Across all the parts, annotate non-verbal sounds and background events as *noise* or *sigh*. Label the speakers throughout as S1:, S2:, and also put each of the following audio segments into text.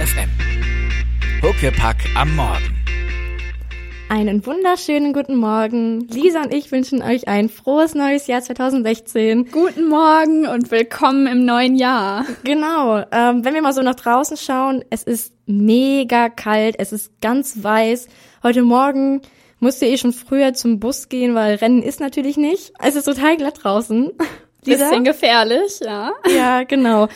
S1: FM. Huckepack am Morgen.
S2: Einen wunderschönen guten Morgen. Lisa und ich wünschen euch ein frohes neues Jahr 2016.
S3: Guten Morgen und willkommen im neuen Jahr.
S2: Genau. Ähm, wenn wir mal so nach draußen schauen, es ist mega kalt, es ist ganz weiß. Heute Morgen musste ich schon früher zum Bus gehen, weil Rennen ist natürlich nicht. Es ist total glatt draußen. *laughs*
S3: Lisa? Bisschen gefährlich, ja.
S2: Ja, genau.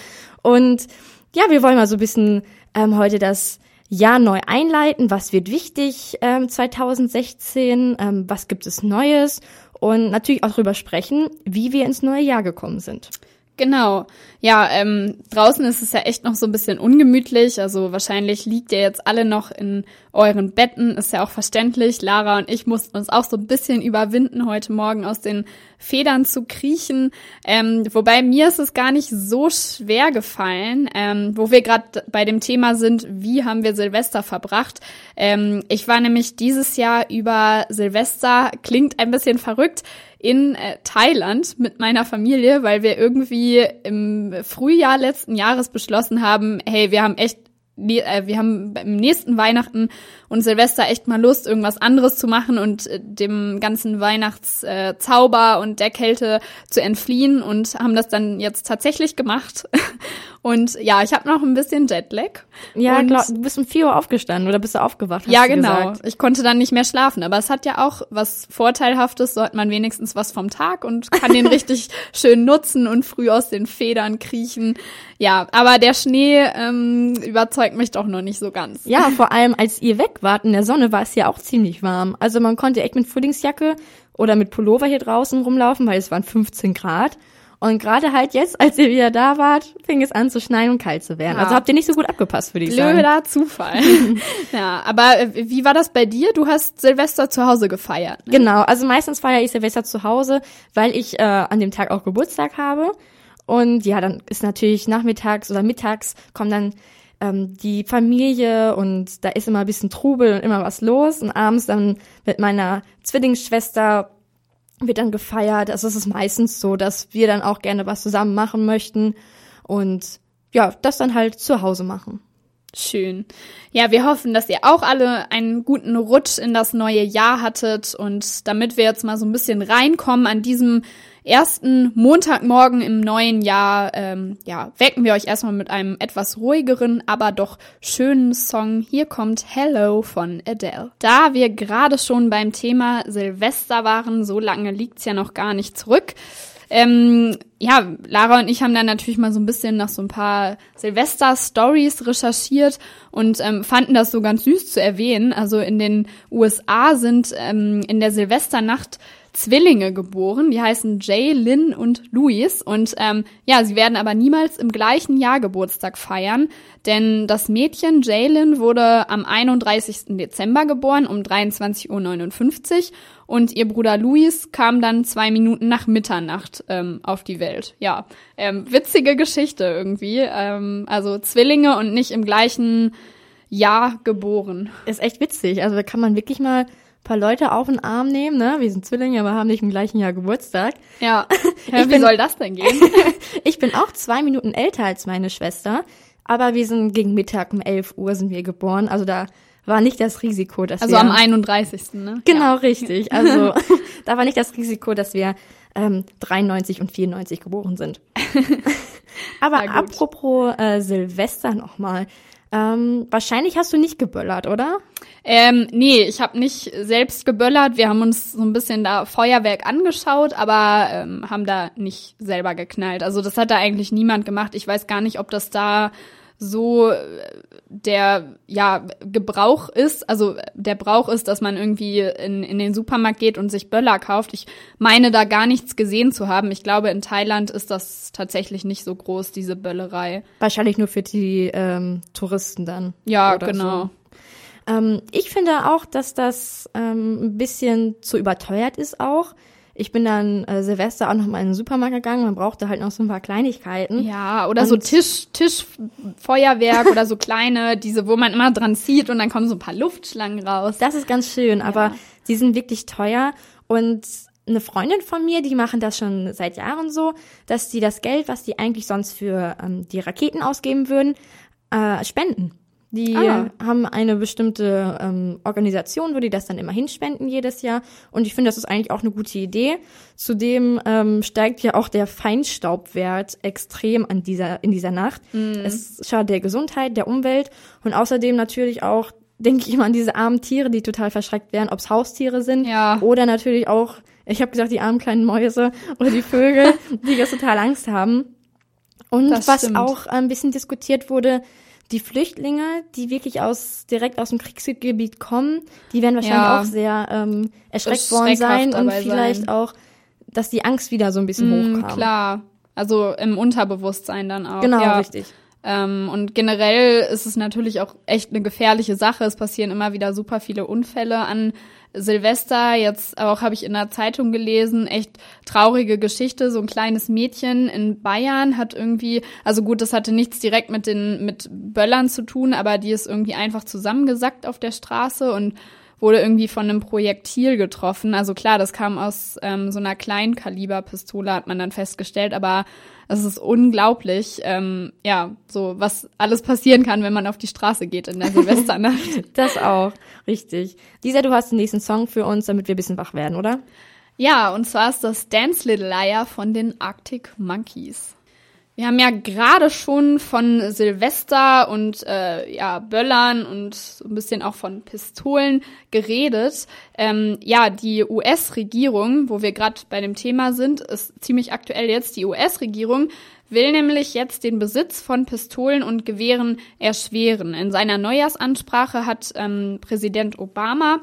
S2: Und ja, wir wollen mal so ein bisschen ähm, heute das Jahr neu einleiten. Was wird wichtig ähm, 2016? Ähm, was gibt es Neues? Und natürlich auch darüber sprechen, wie wir ins neue Jahr gekommen sind.
S3: Genau. Ja, ähm, draußen ist es ja echt noch so ein bisschen ungemütlich. Also wahrscheinlich liegt ihr jetzt alle noch in euren Betten. Ist ja auch verständlich. Lara und ich mussten uns auch so ein bisschen überwinden, heute Morgen aus den Federn zu kriechen. Ähm, wobei mir ist es gar nicht so schwer gefallen, ähm, wo wir gerade bei dem Thema sind, wie haben wir Silvester verbracht. Ähm, ich war nämlich dieses Jahr über Silvester, klingt ein bisschen verrückt, in äh, Thailand mit meiner Familie, weil wir irgendwie im Frühjahr letzten Jahres beschlossen haben, hey, wir haben echt äh, wir haben beim nächsten Weihnachten und Silvester echt mal Lust, irgendwas anderes zu machen und äh, dem ganzen Weihnachtszauber und der Kälte zu entfliehen und haben das dann jetzt tatsächlich gemacht. *laughs* Und ja, ich habe noch ein bisschen Jetlag.
S2: Ja, glaub, du bist um 4 Uhr aufgestanden oder bist du aufgewacht?
S3: ja,
S2: genau.
S3: Gesagt. Ich konnte dann nicht mehr schlafen. Aber es hat ja auch was Vorteilhaftes, so hat man wenigstens was vom Tag und kann den *laughs* richtig schön nutzen und früh aus den Federn kriechen. Ja, aber der Schnee ähm, überzeugt mich doch noch nicht so ganz.
S2: Ja, vor allem als ihr weg wart in der Sonne, war es ja auch ziemlich warm. Also man konnte echt mit Frühlingsjacke oder mit Pullover hier draußen rumlaufen, weil es waren 15 Grad. Und gerade halt jetzt, als ihr wieder da wart, fing es an zu schneien und kalt zu werden. Ja. Also habt ihr nicht so gut abgepasst, würde ich sagen.
S3: Blöder Zufall. *laughs* ja, aber äh, wie war das bei dir? Du hast Silvester zu Hause gefeiert.
S2: Ne? Genau, also meistens feiere ich Silvester zu Hause, weil ich äh, an dem Tag auch Geburtstag habe. Und ja, dann ist natürlich nachmittags oder mittags kommen dann ähm, die Familie und da ist immer ein bisschen Trubel und immer was los. Und abends dann mit meiner Zwillingsschwester wird dann gefeiert. Also es ist meistens so, dass wir dann auch gerne was zusammen machen möchten und ja, das dann halt zu Hause machen.
S3: Schön. Ja, wir hoffen, dass ihr auch alle einen guten Rutsch in das neue Jahr hattet und damit wir jetzt mal so ein bisschen reinkommen an diesem ersten Montagmorgen im neuen Jahr, ähm, ja, wecken wir euch erstmal mit einem etwas ruhigeren, aber doch schönen Song. Hier kommt Hello von Adele. Da wir gerade schon beim Thema Silvester waren, so lange liegt's ja noch gar nicht zurück. Ähm, ja, Lara und ich haben dann natürlich mal so ein bisschen nach so ein paar Silvester-Stories recherchiert und ähm, fanden das so ganz süß zu erwähnen. Also in den USA sind ähm, in der Silvesternacht Zwillinge geboren, die heißen Jay, Lynn und Louis. Und ähm, ja, sie werden aber niemals im gleichen Jahr Geburtstag feiern, denn das Mädchen Jaylin wurde am 31. Dezember geboren um 23.59 Uhr und ihr Bruder Louis kam dann zwei Minuten nach Mitternacht ähm, auf die Welt. Ja, ähm, witzige Geschichte irgendwie. Ähm, also Zwillinge und nicht im gleichen Jahr geboren.
S2: Ist echt witzig. Also da kann man wirklich mal paar Leute auf den Arm nehmen, ne? Wir sind Zwillinge, aber haben nicht im gleichen Jahr Geburtstag.
S3: Ja. *laughs* ja wie bin, soll das denn gehen? *laughs*
S2: ich bin auch zwei Minuten älter als meine Schwester, aber wir sind gegen Mittag um 11 Uhr sind wir geboren. Also da war nicht das Risiko, dass
S3: also
S2: wir...
S3: Also am 31. ne?
S2: Genau, ja. richtig. Also *laughs* da war nicht das Risiko, dass wir ähm, 93 und 94 geboren sind. aber apropos äh, Silvester nochmal. Ähm, wahrscheinlich hast du nicht geböllert, oder?
S3: Ähm, nee, ich habe nicht selbst geböllert. Wir haben uns so ein bisschen da Feuerwerk angeschaut, aber ähm, haben da nicht selber geknallt. Also das hat da eigentlich niemand gemacht. Ich weiß gar nicht, ob das da so der ja Gebrauch ist, also der Brauch ist, dass man irgendwie in, in den Supermarkt geht und sich Böller kauft. Ich meine da gar nichts gesehen zu haben. Ich glaube, in Thailand ist das tatsächlich nicht so groß, diese Böllerei.
S2: Wahrscheinlich nur für die ähm, Touristen dann.
S3: Ja, genau.
S2: So. Ähm, ich finde auch, dass das ähm, ein bisschen zu überteuert ist auch. Ich bin dann äh, Silvester auch noch mal in den Supermarkt gegangen. Man brauchte halt noch so ein paar Kleinigkeiten.
S3: Ja, oder und so Tisch, Tischfeuerwerk oder so kleine, diese, wo man immer dran zieht und dann kommen so ein paar Luftschlangen raus.
S2: Das ist ganz schön, ja. aber die sind wirklich teuer und eine Freundin von mir, die machen das schon seit Jahren so, dass die das Geld, was die eigentlich sonst für ähm, die Raketen ausgeben würden, äh, spenden. Die
S3: Ah.
S2: haben eine bestimmte ähm, Organisation, wo die das dann immer hinspenden jedes Jahr. Und ich finde, das ist eigentlich auch eine gute Idee. Zudem ähm, steigt ja auch der Feinstaubwert extrem an dieser, in dieser Nacht. Es schadet der Gesundheit, der Umwelt und außerdem natürlich auch, *laughs* denke ich immer an diese armen Tiere, die total verschreckt werden, ob es Haustiere sind
S3: Ja.
S2: oder natürlich auch, ich habe gesagt, die armen kleinen Mäuse oder die Vögel, *laughs* die jetzt total Angst haben. Und
S3: Das
S2: was
S3: stimmt.
S2: auch ein bisschen diskutiert wurde, die Flüchtlinge, die wirklich aus direkt aus dem Kriegsgebiet kommen, die werden wahrscheinlich
S3: Ja.
S2: auch sehr ähm, erschreckt worden sein und vielleicht
S3: sein.
S2: auch, dass die Angst wieder so ein bisschen
S3: Mm,
S2: hochkam.
S3: klar. Also im Unterbewusstsein dann auch.
S2: Genau,
S3: ja.
S2: richtig.
S3: Ähm, und generell ist es natürlich auch echt eine gefährliche Sache. Es passieren immer wieder super viele Unfälle an Silvester. Jetzt auch habe ich in der Zeitung gelesen, echt traurige Geschichte. So ein kleines Mädchen in Bayern hat irgendwie, also gut, das hatte nichts direkt mit den mit Böllern zu tun, aber die ist irgendwie einfach zusammengesackt auf der Straße und wurde irgendwie von einem Projektil getroffen. Also klar, das kam aus ähm, so einer Kleinkaliberpistole, hat man dann festgestellt, aber es ist unglaublich, ähm, ja, so was alles passieren kann, wenn man auf die Straße geht in der *laughs* Silvesternacht.
S2: Das auch, richtig. Lisa, du hast den nächsten Song für uns, damit wir ein bisschen wach werden, oder?
S3: ja, und zwar ist das Dance Little Liar von den Arctic Monkeys. Wir haben ja gerade schon von Silvester und äh, ja Böllern und so ein bisschen auch von Pistolen geredet. Ähm, ja, die US-Regierung, wo wir gerade bei dem Thema sind, ist ziemlich aktuell jetzt. Die US-Regierung will nämlich jetzt den Besitz von Pistolen und Gewehren erschweren. In seiner Neujahrsansprache hat ähm, Präsident Obama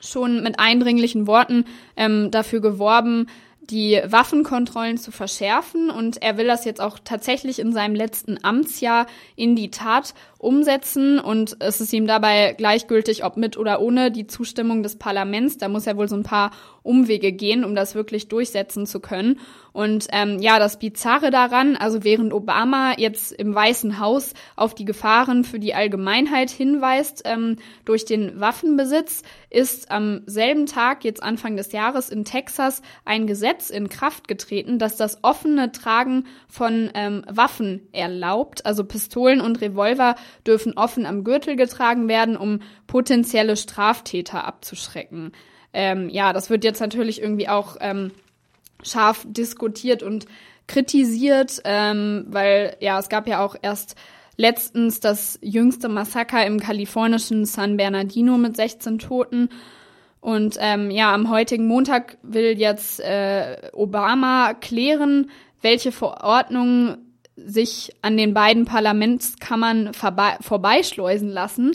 S3: schon mit eindringlichen Worten ähm, dafür geworben, die Waffenkontrollen zu verschärfen und er will das jetzt auch tatsächlich in seinem letzten Amtsjahr in die Tat umsetzen und es ist ihm dabei gleichgültig, ob mit oder ohne die Zustimmung des Parlaments. Da muss er wohl so ein paar Umwege gehen, um das wirklich durchsetzen zu können. Und ähm, ja, das Bizarre daran, also während Obama jetzt im Weißen Haus auf die Gefahren für die Allgemeinheit hinweist ähm, durch den Waffenbesitz, ist am selben Tag, jetzt Anfang des Jahres in Texas, ein Gesetz in Kraft getreten, das das offene Tragen von ähm, Waffen erlaubt. Also Pistolen und Revolver dürfen offen am Gürtel getragen werden, um potenzielle Straftäter abzuschrecken. Ähm, ja, das wird jetzt natürlich irgendwie auch ähm, scharf diskutiert und kritisiert, ähm, weil ja, es gab ja auch erst letztens das jüngste Massaker im kalifornischen San Bernardino mit 16 Toten. Und ähm, ja, am heutigen Montag will jetzt äh, Obama klären, welche Verordnungen sich an den beiden Parlamentskammern vorbei vorbeischleusen lassen.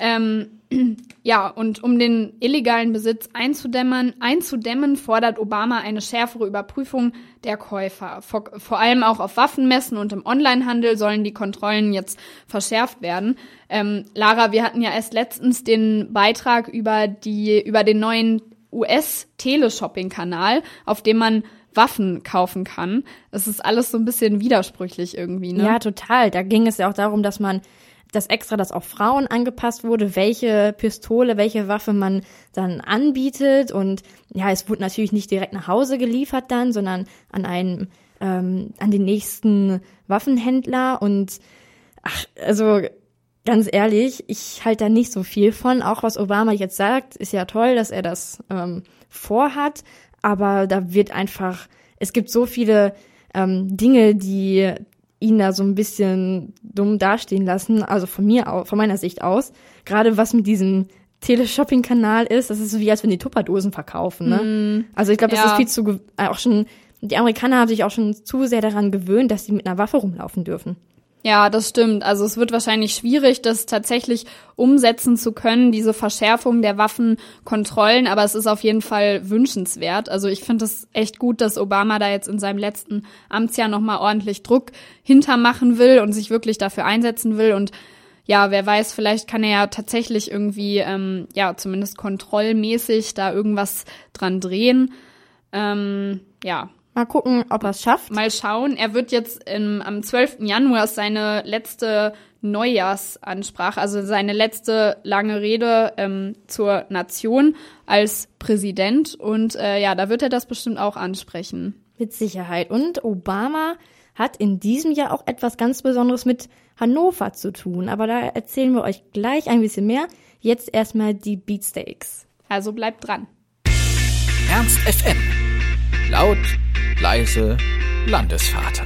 S3: Ähm, *clears throat* ja, und um den illegalen Besitz einzudämmen, einzudämmen, fordert Obama eine schärfere Überprüfung der Käufer. Vor, vor allem auch auf Waffenmessen und im Onlinehandel sollen die Kontrollen jetzt verschärft werden. Ähm, Lara, wir hatten ja erst letztens den Beitrag über die, über den neuen US-Teleshopping-Kanal, auf dem man Waffen kaufen kann. Das ist alles so ein bisschen widersprüchlich irgendwie, ne?
S2: Ja, total. Da ging es ja auch darum, dass man dass extra das auf Frauen angepasst wurde, welche Pistole, welche Waffe man dann anbietet. Und ja, es wurde natürlich nicht direkt nach Hause geliefert dann, sondern an einen, ähm, an den nächsten Waffenhändler. Und ach, also ganz ehrlich, ich halte da nicht so viel von. Auch was Obama jetzt sagt, ist ja toll, dass er das ähm, vorhat. Aber da wird einfach, es gibt so viele ähm, Dinge, die ihn da so ein bisschen dumm dastehen lassen, also von mir aus, von meiner Sicht aus. Gerade was mit diesem Teleshopping-Kanal ist, das ist so wie als wenn die Tupperdosen verkaufen, ne? Also ich glaube, das
S3: Ja.
S2: ist viel zu äh, auch schon die Amerikaner haben sich auch schon zu sehr daran gewöhnt, dass sie mit einer Waffe rumlaufen dürfen.
S3: Ja, das stimmt. Also es wird wahrscheinlich schwierig, das tatsächlich umsetzen zu können, diese Verschärfung der Waffenkontrollen, aber es ist auf jeden Fall wünschenswert. Also ich finde es echt gut, dass Obama da jetzt in seinem letzten Amtsjahr nochmal ordentlich Druck hintermachen will und sich wirklich dafür einsetzen will. Und ja, wer weiß, vielleicht kann er ja tatsächlich irgendwie, ähm, ja, zumindest kontrollmäßig da irgendwas dran drehen. Ähm, ja,
S2: Mal gucken, ob er es schafft.
S3: Mal schauen. Er wird jetzt im, am 12. Januar seine letzte Neujahrsansprache, also seine letzte lange Rede ähm, zur Nation als Präsident. Und äh, ja, da wird er das bestimmt auch ansprechen.
S2: Mit Sicherheit. Und Obama hat in diesem Jahr auch etwas ganz Besonderes mit Hannover zu tun. Aber da erzählen wir euch gleich ein bisschen mehr. Jetzt erstmal die Beatsteaks.
S3: Also bleibt dran.
S1: Ernst FM. Laut, leise, Landesvater.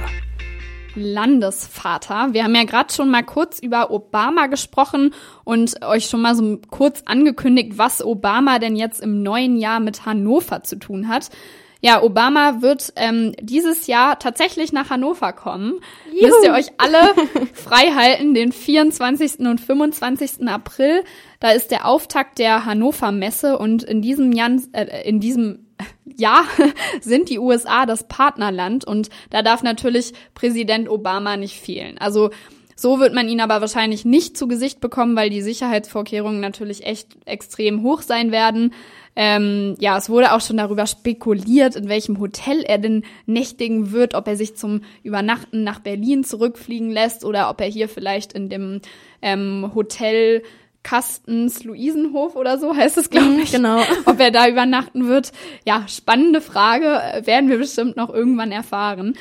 S3: Landesvater. Wir haben ja gerade schon mal kurz über Obama gesprochen und euch schon mal so kurz angekündigt, was Obama denn jetzt im neuen Jahr mit Hannover zu tun hat. Ja, Obama wird ähm, dieses Jahr tatsächlich nach Hannover kommen. Juhu. Müsst ihr euch alle *laughs* frei halten, den 24. und 25. April. Da ist der Auftakt der Hannover Messe und in diesem Jahr, äh, in diesem Jahr *laughs* sind die USA das Partnerland und da darf natürlich Präsident Obama nicht fehlen. Also so wird man ihn aber wahrscheinlich nicht zu Gesicht bekommen, weil die Sicherheitsvorkehrungen natürlich echt extrem hoch sein werden. Ähm, ja, es wurde auch schon darüber spekuliert, in welchem Hotel er denn nächtigen wird, ob er sich zum Übernachten nach Berlin zurückfliegen lässt oder ob er hier vielleicht in dem ähm, Hotel Kastens Luisenhof oder so heißt es, glaube mhm, ich.
S2: Genau. *laughs*
S3: Ob er da übernachten wird. Ja, spannende Frage, werden wir bestimmt noch irgendwann erfahren.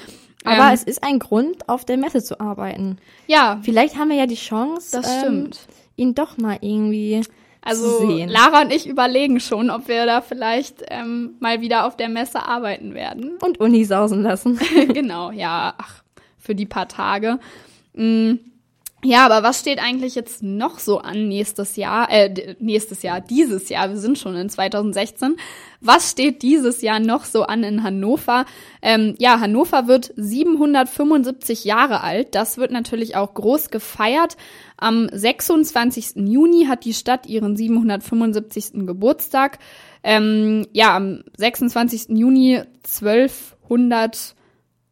S2: Aber ähm, es ist ein Grund, auf der Messe zu arbeiten.
S3: Ja.
S2: Vielleicht haben wir ja die Chance,
S3: das stimmt.
S2: Ähm, ihn doch mal irgendwie
S3: also
S2: sehen.
S3: Lara und ich überlegen schon, ob wir da vielleicht ähm, mal wieder auf der Messe arbeiten werden.
S2: Und Uni sausen lassen. *laughs*
S3: genau, ja, ach, für die paar Tage. Mm. Ja, aber was steht eigentlich jetzt noch so an nächstes Jahr, äh, nächstes Jahr, dieses Jahr, wir sind schon in 2016. Was steht dieses Jahr noch so an in Hannover? Ähm, ja, Hannover wird 775 Jahre alt. Das wird natürlich auch groß gefeiert. Am 26. Juni hat die Stadt ihren 775. Geburtstag. Ähm, ja, am 26. Juni 1200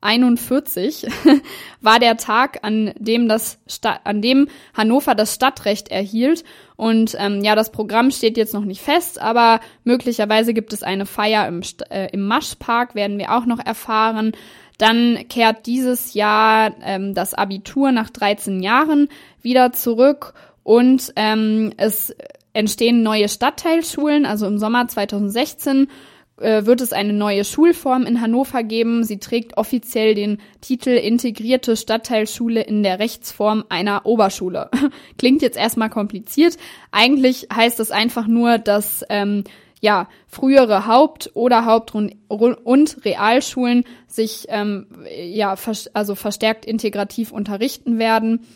S3: 41 *laughs* war der Tag, an dem das Sta an dem Hannover das Stadtrecht erhielt. Und ähm, ja, das Programm steht jetzt noch nicht fest, aber möglicherweise gibt es eine Feier im, äh, im Maschpark, werden wir auch noch erfahren. Dann kehrt dieses Jahr ähm, das Abitur nach 13 Jahren wieder zurück und ähm, es entstehen neue Stadtteilschulen. Also im Sommer 2016 äh, wird es eine neue Schulform in Hannover geben. Sie trägt offiziell den Titel Integrierte Stadtteilschule in der Rechtsform einer Oberschule. *laughs* Klingt jetzt erstmal kompliziert. Eigentlich heißt es einfach nur, dass ähm, ja, frühere Haupt- oder Haupt- und Realschulen sich ähm, ja, also verstärkt integrativ unterrichten werden.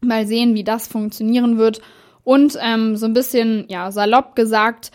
S3: Mal sehen, wie das funktionieren wird. Und ähm, so ein bisschen, ja, salopp gesagt,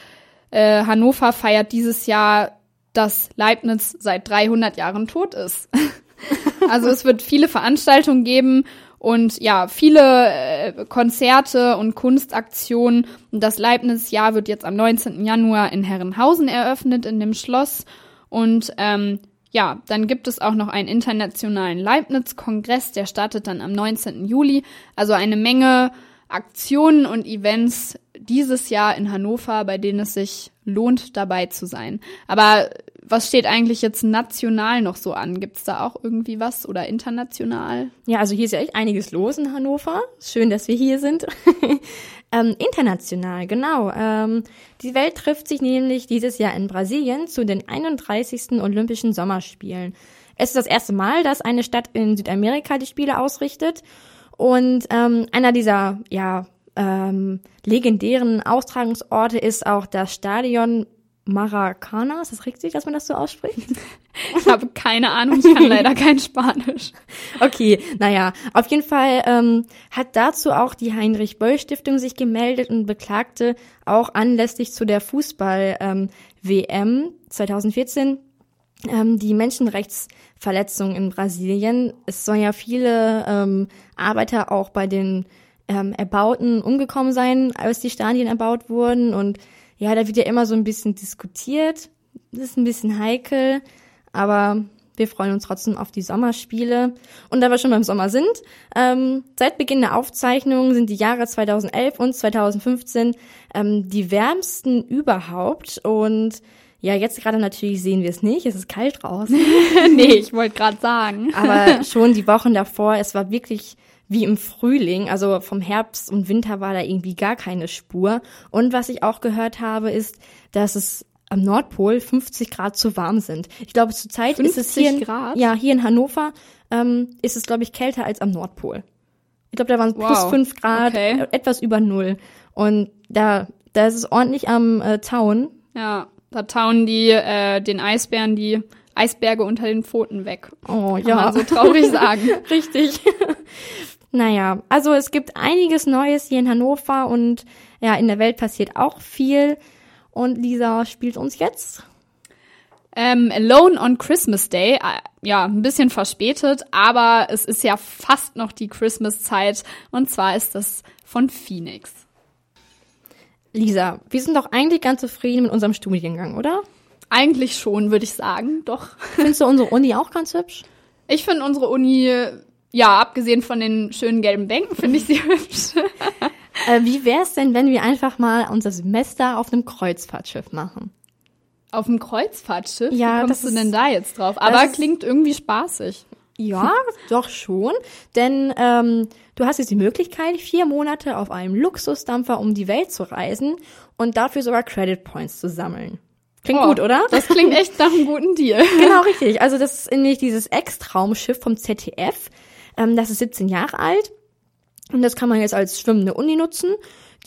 S3: äh, Hannover feiert dieses Jahr, dass Leibniz seit 300 Jahren tot ist. *laughs* also es wird viele Veranstaltungen geben und ja, viele äh, Konzerte und Kunstaktionen. Und das Leibniz-Jahr wird jetzt am 19. Januar in Herrenhausen eröffnet, in dem Schloss. Und ähm, ja, dann gibt es auch noch einen internationalen Leibniz-Kongress, der startet dann am 19. Juli. Also eine Menge Aktionen und Events dieses Jahr in Hannover, bei denen es sich lohnt, dabei zu sein. Aber was steht eigentlich jetzt national noch so an? Gibt's da auch irgendwie was oder international?
S2: Ja, also hier ist ja echt einiges los in Hannover. Schön, dass wir hier sind. *laughs* ähm, international, genau. Ähm, die Welt trifft sich nämlich dieses Jahr in Brasilien zu den 31. Olympischen Sommerspielen. Es ist das erste Mal, dass eine Stadt in Südamerika die Spiele ausrichtet. Und ähm, einer dieser ja, ähm, legendären Austragungsorte ist auch das Stadion Maracana. Ist das richtig, dass man das so ausspricht? *laughs*
S3: Ich habe keine Ahnung, ich kann leider kein Spanisch. *laughs*
S2: Okay, naja, auf jeden Fall ähm, hat dazu auch die Heinrich-Böll-Stiftung sich gemeldet und beklagte auch anlässlich zu der Fußball-WM ähm, 2014 ähm, die Menschenrechtsverletzungen in Brasilien. Es sollen ja viele ähm, Arbeiter auch bei den ähm, Erbauten umgekommen sein, als die Stadien erbaut wurden. Und ja, da wird ja immer so ein bisschen diskutiert. Das ist ein bisschen heikel, aber wir freuen uns trotzdem auf die Sommerspiele. Und da wir schon beim Sommer sind, ähm, seit Beginn der Aufzeichnung sind die Jahre 2011 und 2015 ähm, die wärmsten überhaupt. Und ja, jetzt gerade natürlich sehen wir es nicht. Es ist kalt draußen. *laughs*
S3: nee, ich wollte gerade sagen.
S2: Aber *laughs* schon die Wochen davor, es war wirklich wie im Frühling. Also vom Herbst und Winter war da irgendwie gar keine Spur. Und was ich auch gehört habe, ist, dass es am Nordpol 50 Grad zu warm sind. Ich glaube, zurzeit ist es
S3: 50
S2: hier in,
S3: Grad?
S2: ja hier in Hannover ähm, ist es glaube ich kälter als am Nordpol. Ich glaube, da waren es
S3: Wow.
S2: plus 5 Grad,
S3: Okay.
S2: äh, etwas über null. Und da da ist es ordentlich am äh, Tauen.
S3: Ja, da tauen die äh, den Eisbären die Eisberge unter den Pfoten weg.
S2: Oh
S3: Kann man so traurig *laughs* sagen.
S2: Richtig. *laughs* naja, also es gibt einiges Neues hier in Hannover und ja, in der Welt passiert auch viel. Und Lisa spielt uns jetzt.
S3: Ähm, Alone on Christmas Day, äh, ja, ein bisschen verspätet, aber es ist ja fast noch die Christmas-Zeit und zwar ist das von Phoenix.
S2: Lisa, wir sind doch eigentlich ganz zufrieden mit unserem Studiengang, oder?
S3: Eigentlich schon, würde ich sagen, doch.
S2: Findest du unsere Uni auch ganz hübsch?
S3: Ich finde unsere Uni, ja, abgesehen von den schönen gelben Bänken, finde ich sie *laughs* hübsch.
S2: Äh, wie wär's denn, wenn wir einfach mal unser Semester auf einem Kreuzfahrtschiff machen?
S3: Auf dem Kreuzfahrtschiff?
S2: Ja,
S3: Wie kommst
S2: das
S3: du denn da jetzt drauf? Aber klingt irgendwie spaßig.
S2: Ja, *laughs* doch schon. Denn ähm, du hast jetzt die Möglichkeit, vier Monate auf einem Luxusdampfer um die Welt zu reisen und dafür sogar Credit Points zu sammeln. Klingt
S3: Oh,
S2: gut, oder?
S3: Das klingt echt nach einem guten Deal. *laughs*
S2: Genau, richtig. Also das ist nämlich dieses Ex-Traumschiff vom ZDF. Ähm, das ist 17 Jahre alt und das kann man jetzt als schwimmende Uni nutzen.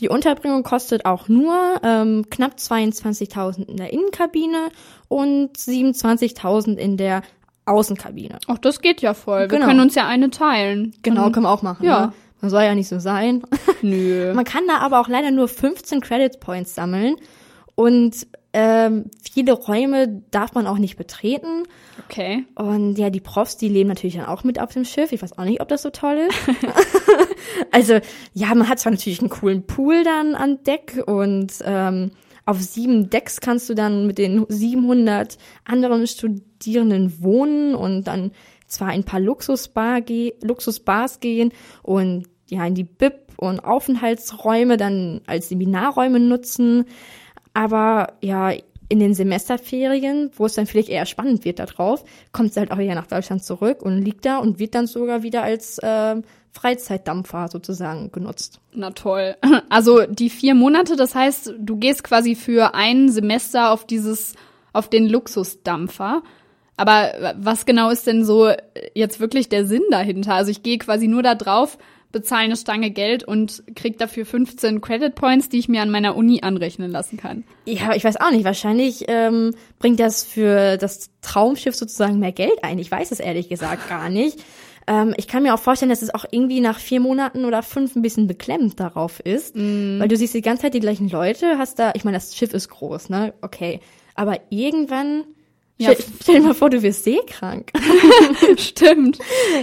S2: Die Unterbringung kostet auch nur ähm, knapp 22.000 in der Innenkabine und 27.000 in der Außenkabine.
S3: Ach, das geht ja voll. Wir
S2: Genau.
S3: können uns ja eine teilen.
S2: Genau, können wir auch machen.
S3: ja.
S2: Ne? Man soll ja nicht so sein.
S3: Nö. *laughs*
S2: Man kann da aber auch leider nur 15 Credit Points sammeln und ähm, viele Räume darf man auch nicht betreten.
S3: Okay.
S2: Und ja, die Profs, die leben natürlich dann auch mit auf dem Schiff. Ich weiß auch nicht, ob das so toll ist. *laughs* *laughs* also, ja, man hat zwar natürlich einen coolen Pool dann an Deck und ähm, auf sieben Decks kannst du dann mit den 700 anderen Studierenden wohnen und dann zwar in ein paar Luxusbar ge Luxusbars gehen und ja, in die Bib und Aufenthaltsräume dann als Seminarräume nutzen. Aber ja, in den Semesterferien, wo es dann vielleicht eher spannend wird da drauf, kommt es halt auch wieder nach Deutschland zurück und liegt da und wird dann sogar wieder als äh, Freizeitdampfer sozusagen genutzt.
S3: Na toll. *laughs* Also die vier Monate, das heißt, du gehst quasi für ein Semester auf dieses, auf den Luxusdampfer. Aber was genau ist denn so jetzt wirklich der Sinn dahinter? Also ich gehe quasi nur da drauf, bezahle eine Stange Geld und krieg dafür 15 Credit Points, die ich mir an meiner Uni anrechnen lassen kann.
S2: Ja, ich weiß auch nicht. Wahrscheinlich ähm, bringt das für das Traumschiff sozusagen mehr Geld ein. Ich weiß es ehrlich gesagt *laughs* gar nicht. Ähm, ich kann mir auch vorstellen, dass es auch irgendwie nach vier Monaten oder fünf ein bisschen beklemmt darauf ist, weil du siehst die ganze Zeit die gleichen Leute, hast da, ich meine, das Schiff ist groß, ne? Okay, aber irgendwann
S3: Ja.
S2: stell, stell dir mal vor, du wirst seekrank. *laughs*
S3: Stimmt.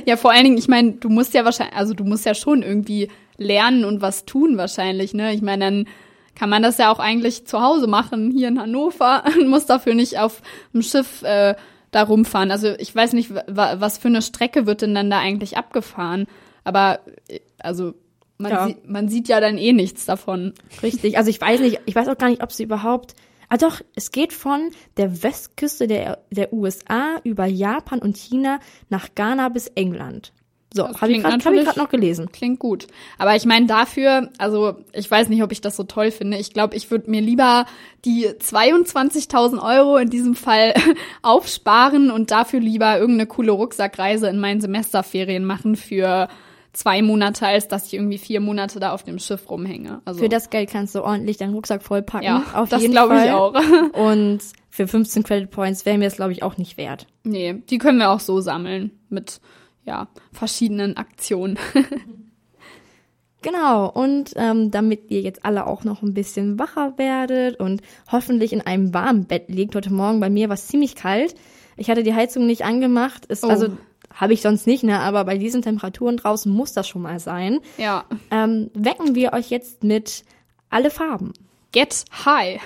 S3: Ja, vor allen Dingen, ich meine, du musst ja wahrscheinlich, also du musst ja schon irgendwie lernen und was tun wahrscheinlich, ne? Ich meine, dann kann man das ja auch eigentlich zu Hause machen, hier in Hannover, *laughs* und muss dafür nicht auf dem Schiff äh, da rumfahren. Also ich weiß nicht, wa was für eine Strecke wird denn dann da eigentlich abgefahren. Aber äh, also man,
S2: Ja.
S3: sieht, man sieht ja dann eh nichts davon.
S2: Richtig. Also ich weiß nicht, ich weiß auch gar nicht, ob sie überhaupt. Ah doch, es geht von der Westküste der, der USA über Japan und China nach Ghana bis England. So, habe ich gerade hab noch gelesen.
S3: Klingt gut. Aber ich meine dafür, also ich weiß nicht, ob ich das so toll finde. Ich glaube, ich würde mir lieber die 22.000 Euro in diesem Fall *laughs* aufsparen und dafür lieber irgendeine coole Rucksackreise in meinen Semesterferien machen für zwei Monate, als dass ich irgendwie vier Monate da auf dem Schiff rumhänge. Also
S2: Für das Geld kannst du ordentlich deinen Rucksack vollpacken.
S3: ja,
S2: auf
S3: das glaube ich auch. *laughs*
S2: Und für 15 Credit Points wäre mir das, glaube ich, auch nicht wert.
S3: nee, die können wir auch so sammeln mit ja verschiedenen Aktionen. *laughs*
S2: Genau, und ähm, damit ihr jetzt alle auch noch ein bisschen wacher werdet und hoffentlich in einem warmen Bett liegt, heute Morgen bei mir war es ziemlich kalt. Ich hatte die Heizung nicht angemacht, ist
S3: Oh.
S2: also habe ich sonst nicht, ne, aber bei diesen Temperaturen draußen muss das schon mal sein.
S3: ja,
S2: Ähm, wecken wir euch jetzt mit alle Farben.
S3: get high.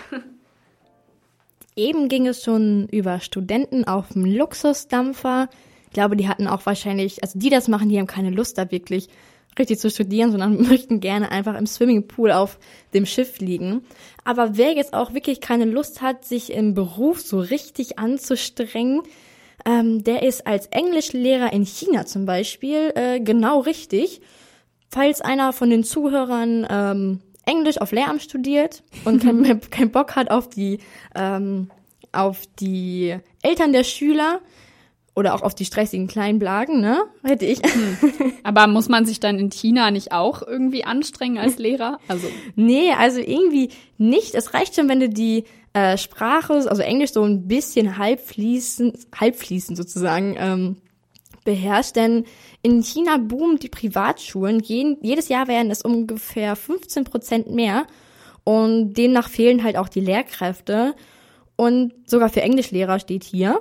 S2: Eben ging es schon über Studenten auf dem Luxusdampfer. Ich glaube, die hatten auch wahrscheinlich, also die das machen, die haben keine Lust da wirklich richtig zu studieren, sondern *laughs* möchten gerne einfach im Swimmingpool auf dem Schiff liegen. Aber wer jetzt auch wirklich keine Lust hat, sich im Beruf so richtig anzustrengen, ähm, der ist als Englischlehrer in China zum Beispiel äh, genau richtig. Falls einer von den Zuhörern ähm, Englisch auf Lehramt studiert und keinen *laughs* kein Bock hat auf die, ähm, auf die Eltern der Schüler oder auch auf die stressigen kleinen Blagen, ne? Hätte ich.
S3: Aber muss man sich dann in China nicht auch irgendwie anstrengen als Lehrer? Also
S2: Nee, also irgendwie nicht. Es reicht schon, wenn du die äh, Sprache, also Englisch so ein bisschen halbfließend, halbfließend sozusagen ähm, beherrscht. Denn in China boomen die Privatschulen. Jeden, jedes Jahr werden es ungefähr 15 Prozent mehr. Und demnach fehlen halt auch die Lehrkräfte. Und sogar für Englischlehrer steht hier,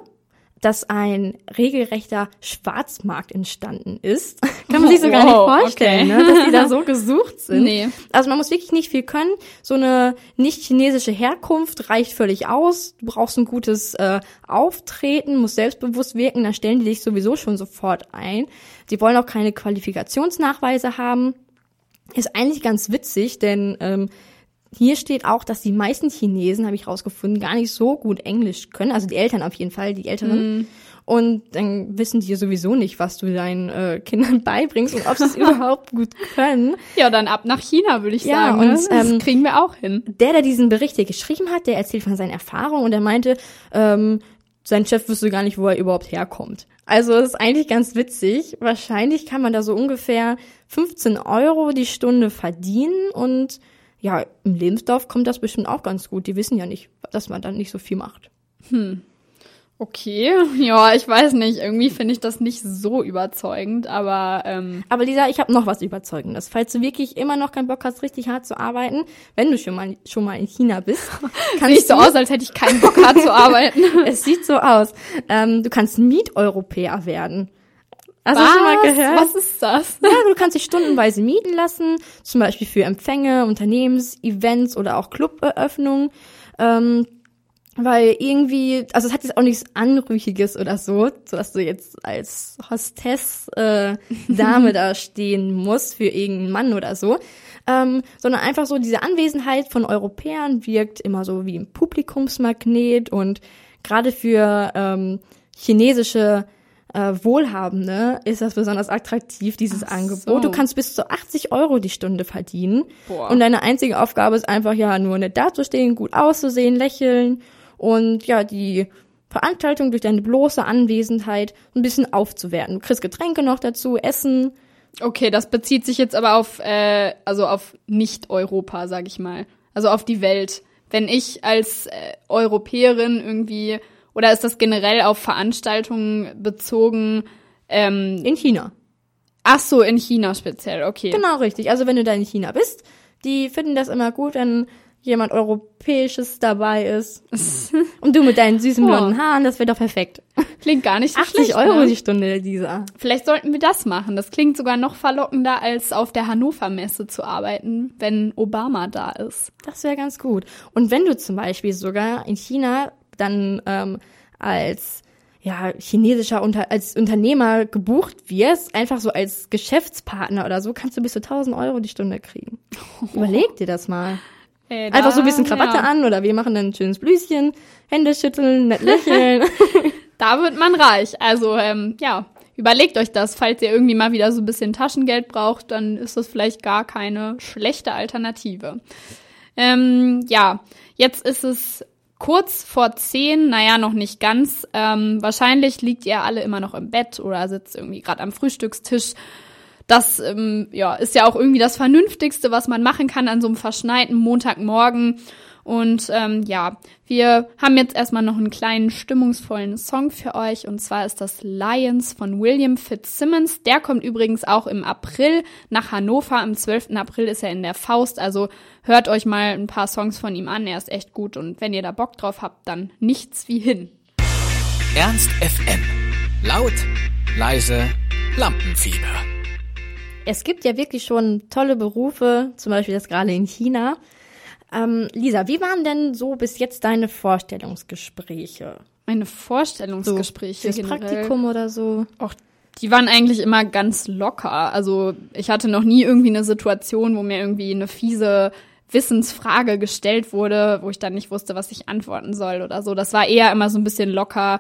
S2: dass ein regelrechter Schwarzmarkt entstanden ist. *laughs* Kann man sich so gar
S3: Wow,
S2: nicht vorstellen,
S3: okay.
S2: ne? dass die da so gesucht *laughs* sind.
S3: Nee.
S2: Also man muss wirklich nicht viel können. So eine nicht chinesische Herkunft reicht völlig aus. Du brauchst ein gutes äh, Auftreten, musst selbstbewusst wirken, dann stellen die dich sowieso schon sofort ein. Sie wollen auch keine Qualifikationsnachweise haben. Ist eigentlich ganz witzig, denn ähm, hier steht auch, dass die meisten Chinesen, habe ich rausgefunden, gar nicht so gut Englisch können. Also die Eltern auf jeden Fall, die Älteren. Und dann wissen die sowieso nicht, was du deinen äh, Kindern *laughs* beibringst und ob sie es *laughs* überhaupt gut können.
S3: Ja, dann ab nach China, würde ich
S2: Ja,
S3: sagen.
S2: und,
S3: ne? das
S2: ähm,
S3: kriegen wir auch hin.
S2: Der, der diesen Bericht hier geschrieben hat, der erzählt von seinen Erfahrungen und er meinte, ähm, sein Chef wüsste gar nicht, wo er überhaupt herkommt. Also das ist eigentlich ganz witzig. Wahrscheinlich kann man da so ungefähr 15 Euro die Stunde verdienen und ja, im Lebensdorf kommt das bestimmt auch ganz gut. Die wissen ja nicht, dass man dann nicht so viel macht.
S3: Okay, *laughs* ja, ich weiß nicht. Irgendwie finde ich das nicht so überzeugend, aber ähm,
S2: Aber Lisa, ich habe noch was Überzeugendes. Falls du wirklich immer noch keinen Bock hast, richtig hart zu arbeiten, wenn du schon mal, schon mal in China bist, *laughs* kannst
S3: sieht so aus, als hätte ich keinen Bock hart zu arbeiten. *laughs*
S2: es sieht so aus, ähm, du kannst Mieteuropäer werden. Hast du schon mal gehört?
S3: Was ist das?
S2: Ja, du kannst dich stundenweise mieten lassen, zum Beispiel für Empfänge, Unternehmens-Events oder auch Cluberöffnungen. Ähm, weil irgendwie, also es hat jetzt auch nichts Anrüchiges oder so, so dass du jetzt als Hostess äh, Dame *laughs* da stehen musst für irgendeinen Mann oder so, ähm, sondern einfach so diese Anwesenheit von Europäern wirkt immer so wie ein Publikumsmagnet und gerade für ähm, chinesische äh, Wohlhabende ist das besonders attraktiv, dieses
S3: Ach
S2: Angebot.
S3: so.
S2: Du kannst bis zu 80 Euro die Stunde verdienen.
S3: Boah.
S2: Und deine einzige Aufgabe ist einfach ja nur nett dazustehen, gut auszusehen, lächeln und ja, die Veranstaltung durch deine bloße Anwesenheit ein bisschen aufzuwerten. Du kriegst Getränke noch dazu, Essen.
S3: Okay, das bezieht sich jetzt aber auf, äh, also auf Nicht-Europa, sag ich mal. Also auf die Welt. Wenn ich als äh, Europäerin irgendwie, oder ist das generell auf Veranstaltungen bezogen? Ähm,
S2: In China.
S3: ach so, in China speziell, okay.
S2: Genau richtig. Also wenn du da in China bist, die finden das immer gut, wenn jemand Europäisches dabei ist. *laughs* Und du mit deinen süßen
S3: Oh.
S2: blonden Haaren, das wäre doch perfekt.
S3: Klingt gar nicht so
S2: 80
S3: schlecht,
S2: Euro
S3: ne?
S2: die Stunde, dieser.
S3: Vielleicht sollten wir das machen. Das klingt sogar noch verlockender, als auf der Hannover Messe zu arbeiten, wenn Obama da ist.
S2: Das wäre ganz gut. Und wenn du zum Beispiel sogar in China dann ähm, als ja, chinesischer Unter als Unternehmer gebucht wirst, einfach so als Geschäftspartner oder so, kannst du bis zu 1000 Euro die Stunde kriegen. *laughs* Überleg dir das mal.
S3: Ey,
S2: Einfach so ein bisschen Krawatte
S3: ja.
S2: an oder wir machen dann ein schönes Blüschen, Hände schütteln, nett lächeln. *laughs* *laughs*
S3: Da wird man reich. Also ähm, ja, überlegt euch das. Falls ihr irgendwie mal wieder so ein bisschen Taschengeld braucht, dann ist das vielleicht gar keine schlechte Alternative. Ähm, ja, jetzt ist es kurz vor zehn, naja, noch nicht ganz. Ähm, wahrscheinlich liegt ihr alle immer noch im Bett oder sitzt irgendwie gerade am Frühstückstisch. Das ähm, ja, ist ja auch irgendwie das Vernünftigste, was man machen kann an so einem verschneiten Montagmorgen. Und ähm, ja, wir haben jetzt erstmal noch einen kleinen stimmungsvollen Song für euch. Und zwar ist das Lions von William Fitzsimmons. Der kommt übrigens auch im April nach Hannover. Am 12. April ist er in der Faust. Also hört euch mal ein paar Songs von ihm an. Er ist echt gut. Und wenn ihr da Bock drauf habt, dann nichts wie hin.
S1: Ernst FM. Laut, leise, Lampenfieber.
S2: Es gibt ja wirklich schon tolle Berufe, zum Beispiel das gerade in China. Ähm, Lisa, wie waren denn so bis jetzt deine Vorstellungsgespräche?
S3: Meine Vorstellungsgespräche
S2: Das
S3: generell.
S2: Praktikum oder so?
S3: Och, die waren eigentlich immer ganz locker. Also ich hatte noch nie irgendwie eine Situation, wo mir irgendwie eine fiese Wissensfrage gestellt wurde, wo ich dann nicht wusste, was ich antworten soll oder so. Das war eher immer so ein bisschen locker.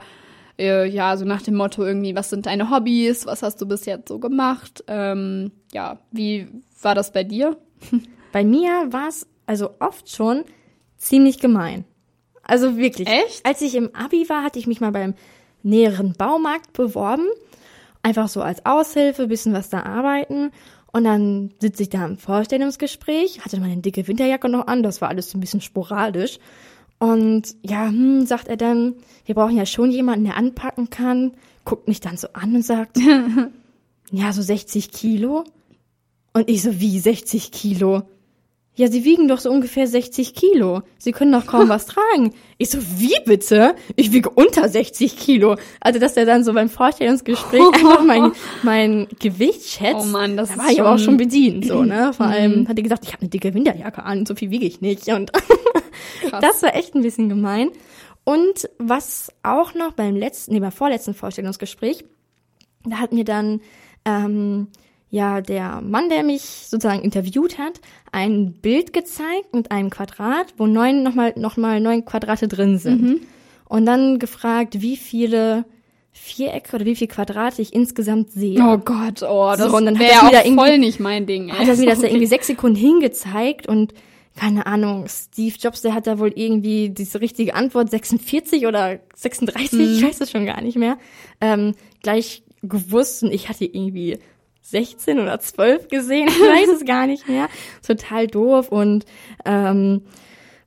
S3: Äh, ja, so nach dem Motto irgendwie, was sind deine Hobbys? Was hast du bis jetzt so gemacht? Ähm, ja, wie war das bei dir? *laughs*
S2: bei mir war es also oft schon ziemlich gemein. Also wirklich.
S3: Echt?
S2: Als ich im Abi war, hatte ich mich mal beim näheren Baumarkt beworben. Einfach so als Aushilfe, bisschen was da arbeiten. Und dann sitze ich da im Vorstellungsgespräch, hatte meine dicke Winterjacke noch an, das war alles so ein bisschen sporadisch. Und ja, hm, sagt er dann, wir brauchen ja schon jemanden, der anpacken kann, guckt mich dann so an und sagt, *laughs* ja, so 60 Kilo. Und ich so, wie 60 Kilo? Ja, sie wiegen doch so ungefähr 60 Kilo. Sie können doch kaum *laughs* was tragen. Ich so, wie bitte? Ich wiege unter 60 Kilo. Also, dass er dann so beim Vorstellungsgespräch *laughs* einfach mein, mein Gewicht schätzt.
S3: Oh Mann, das
S2: da
S3: ist
S2: war ich aber auch
S3: schon-
S2: schon bedient, so, ne? *clears throat* Vor allem hat er gesagt, ich habe eine dicke Winterjacke an, so viel wiege ich nicht. Und *laughs* das war echt ein bisschen gemein. Und was auch noch beim letzten, nee, beim vorletzten Vorstellungsgespräch, da hat mir dann ähm, ja der Mann, der mich sozusagen interviewt hat, ein Bild gezeigt mit einem Quadrat, wo neun nochmal noch mal neun Quadrate drin sind. Und dann gefragt, wie viele Vierecke oder wie viele Quadrate ich insgesamt sehe.
S3: Oh Gott, oh, das
S2: So, hat
S3: wäre
S2: das
S3: auch voll nicht mein Ding. Ey.
S2: hat er mir das da irgendwie sechs Sekunden hingezeigt und keine Ahnung, Steve Jobs, der hat da wohl irgendwie diese richtige Antwort 46 oder 36, ich weiß es schon gar nicht mehr, ähm, gleich gewusst und ich hatte irgendwie 16 oder 12 gesehen, ich weiß es gar nicht mehr. *laughs* Total doof und ähm,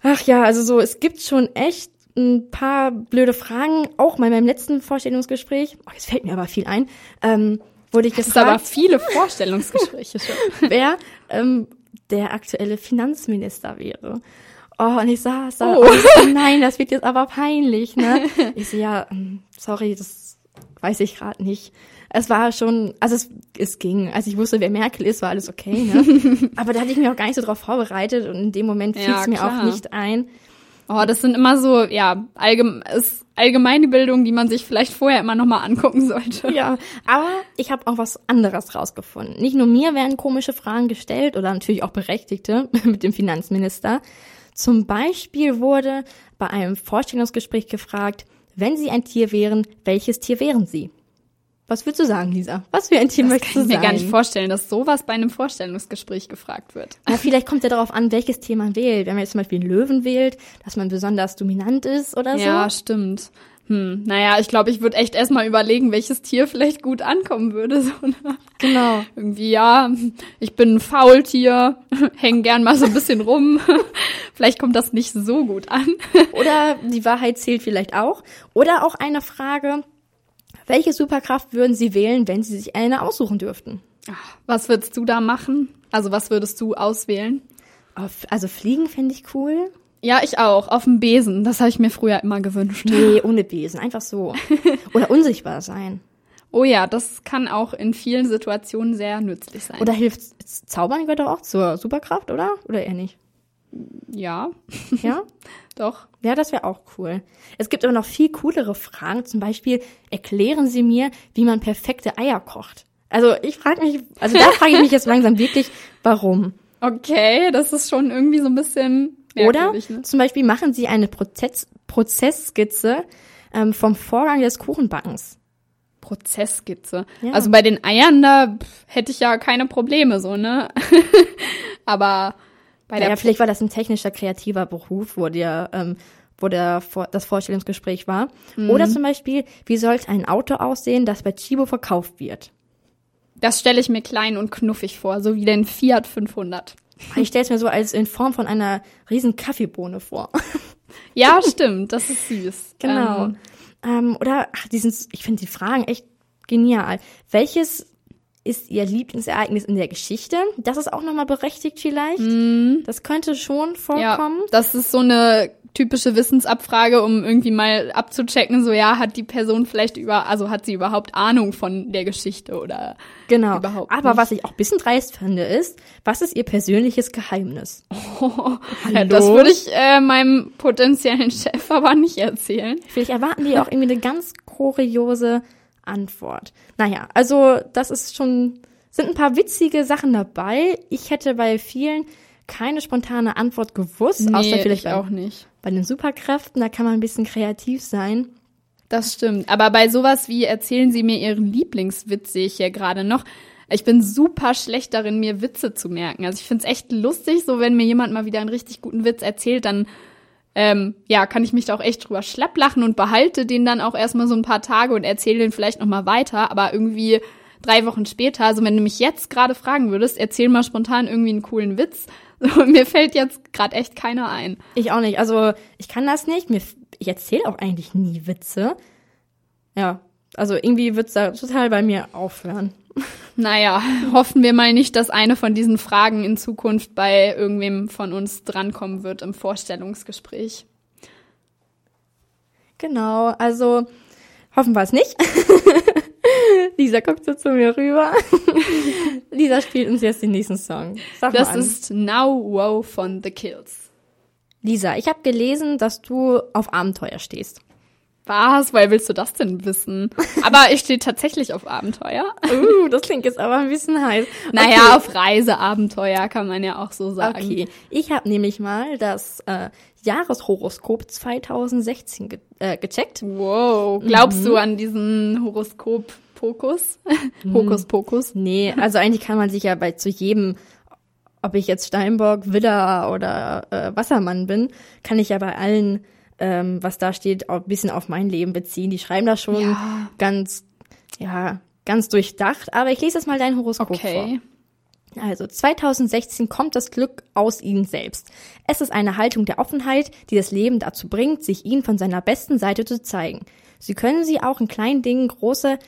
S2: ach ja, also so, es gibt schon echt ein paar blöde Fragen, auch mal beim letzten Vorstellungsgespräch, oh, jetzt fällt mir aber viel ein, ähm, wurde ich
S3: Das ist
S2: gefragt
S3: aber viele Vorstellungsgespräche schon. *laughs*
S2: wer ähm, der aktuelle Finanzminister wäre. Oh, und ich saß da,
S3: Oh.
S2: so, nein, das wird jetzt aber peinlich, ne? *laughs* Ich so, ja, ähm, sorry, das weiß ich gerade nicht. Es war schon, also es, es ging. Als ich wusste, wer Merkel ist, war alles okay, ne? *laughs* aber da hatte ich mich auch gar nicht so drauf vorbereitet und in dem Moment fiel
S3: Ja,
S2: es mir
S3: klar.
S2: auch nicht ein.
S3: Oh, das sind immer so, ja, allgem ist allgemeine Bildung, die man sich vielleicht vorher immer nochmal angucken sollte.
S2: Ja, aber ich habe auch was anderes rausgefunden. Nicht nur mir werden komische Fragen gestellt oder natürlich auch berechtigte *laughs* mit dem Finanzminister. Zum Beispiel wurde bei einem Vorstellungsgespräch gefragt, wenn Sie ein Tier wären, welches Tier wären Sie? Was würdest du sagen, Lisa? Was für ein Tier
S3: Das
S2: möchtest
S3: kann
S2: du
S3: ich mir
S2: sein?
S3: gar nicht vorstellen, dass sowas bei einem Vorstellungsgespräch gefragt wird.
S2: Aber vielleicht kommt ja darauf an, welches Tier man wählt. Wenn man jetzt zum Beispiel einen Löwen wählt, dass man besonders dominant ist oder so.
S3: Ja, stimmt. Hm, naja, ich glaube, ich würde echt erstmal überlegen, welches Tier vielleicht gut ankommen würde. *laughs* So, ne?
S2: Genau.
S3: Irgendwie, ja, ich bin ein Faultier, *laughs* häng gern mal so ein bisschen rum. *laughs* vielleicht kommt das nicht so gut an.
S2: Oder die Wahrheit zählt vielleicht auch. Oder auch eine Frage, welche Superkraft würden Sie wählen, wenn Sie sich eine aussuchen dürften?
S3: Was würdest du da machen? Also, was würdest du auswählen?
S2: Auf, also fliegen fände ich cool.
S3: Ja, ich auch. Auf dem Besen. Das habe ich mir früher immer gewünscht.
S2: Nee, *laughs* ohne Besen, einfach so. *laughs* Oder unsichtbar sein.
S3: Oh ja, das kann auch in vielen Situationen sehr nützlich sein.
S2: Oder hilft Zaubern gehört doch auch zur Superkraft, oder? Oder eher nicht?
S3: Ja,
S2: Ja? *laughs*
S3: doch.
S2: Ja, das wäre auch cool. Es gibt aber noch viel coolere Fragen. Zum Beispiel, erklären Sie mir, wie man perfekte Eier kocht. Also ich frage mich, also da frage ich mich jetzt langsam wirklich, warum.
S3: Okay, das ist schon irgendwie so ein bisschen
S2: Oder
S3: ne?
S2: zum Beispiel machen Sie eine Prozess Prozessskizze ähm, vom Vorgang des Kuchenbackens.
S3: Prozessskizze.
S2: Ja.
S3: Also bei den Eiern, da pff, hätte ich ja keine Probleme so, ne? *laughs* Aber bei der
S2: Ja, vielleicht war das ein technischer, kreativer Beruf, wo der, ähm, wo der das Vorstellungsgespräch war.
S3: Mhm.
S2: Oder zum Beispiel, wie sollte ein Auto aussehen, das bei Chibo verkauft wird?
S3: das stelle ich mir klein und knuffig vor, so wie den Fiat 500.
S2: Ich stelle es mir so als in Form von einer riesen Kaffeebohne vor. *laughs*
S3: Ja, stimmt, das ist süß.
S2: Genau.
S3: Ähm,
S2: Ähm, oder, ach, die sind, ich finde die Fragen echt genial. Welches ist Ihr Lieblingsereignis in der Geschichte? Das ist auch nochmal berechtigt vielleicht. Das könnte schon
S3: ja,
S2: vorkommen.
S3: das ist so eine typische Wissensabfrage, um irgendwie mal abzuchecken, so ja, hat die Person vielleicht über, also hat sie überhaupt Ahnung von der Geschichte oder
S2: Genau.
S3: Überhaupt
S2: Aber
S3: nicht.
S2: was ich auch ein bisschen dreist finde, ist, was ist Ihr persönliches Geheimnis? *laughs*
S3: Ja, das würde ich äh, meinem potenziellen Chef aber nicht erzählen.
S2: Vielleicht erwarten die auch irgendwie eine ganz kuriose Antwort. Naja, also das ist schon, sind ein paar witzige Sachen dabei. Ich hätte bei vielen keine spontane Antwort gewusst, außer vielleicht
S3: ich
S2: bei,
S3: auch nicht.
S2: bei den Superkräften, da kann man ein bisschen kreativ sein.
S3: Das stimmt. Aber bei sowas wie erzählen Sie mir Ihren Lieblingswitz sehe ich ja gerade noch. Ich bin super schlecht darin, mir Witze zu merken. Also ich find's echt lustig, so wenn mir jemand mal wieder einen richtig guten Witz erzählt, dann ähm, ja, kann ich mich da auch echt drüber schlapplachen und behalte den dann auch erstmal so ein paar Tage und erzähle den vielleicht noch mal weiter. Aber irgendwie drei Wochen später, also wenn du mich jetzt gerade fragen würdest, erzähl mal spontan irgendwie einen coolen Witz. *laughs* Mir fällt jetzt gerade echt keiner ein.
S2: Ich auch nicht. Also ich kann das nicht. Mir, ich erzähle auch eigentlich nie Witze. Ja, also irgendwie wird's da total bei mir aufhören. *laughs*
S3: Naja, hoffen wir mal nicht, dass eine von diesen Fragen in Zukunft bei irgendwem von uns drankommen wird im Vorstellungsgespräch.
S2: Genau, also hoffen wir es nicht. *laughs* Lisa guckt so zu mir rüber. *laughs* Lisa spielt uns jetzt den nächsten Song.
S3: Sag das ist Now Wow von The Kills.
S2: Lisa, ich habe gelesen, dass du auf Abenteuer stehst.
S3: Was? Woher willst du das denn wissen? Aber ich stehe tatsächlich auf Abenteuer.
S2: Uh, das klingt jetzt aber ein bisschen heiß.
S3: Naja, okay. auf Reiseabenteuer kann man ja auch so sagen.
S2: Okay, ich habe nämlich mal das äh, Jahreshoroskop 2016 ge äh, gecheckt.
S3: Wow, glaubst mhm. du an diesen Horoskop Pokus? Hokus Pokus?
S2: Nee, also eigentlich kann man sich ja bei zu jedem ob ich jetzt Steinbock, Widder oder äh, Wassermann bin, kann ich ja bei allen ähm, was da steht, auch ein bisschen auf mein Leben beziehen. Die schreiben das schon ja. ganz, ja, ganz durchdacht. Aber ich lese jetzt mal dein Horoskop okay. vor. Also 2016 kommt das Glück aus Ihnen selbst. Es ist eine Haltung der Offenheit, die das Leben dazu bringt, sich Ihnen von seiner besten Seite zu zeigen. Sie können sie auch in kleinen Dingen große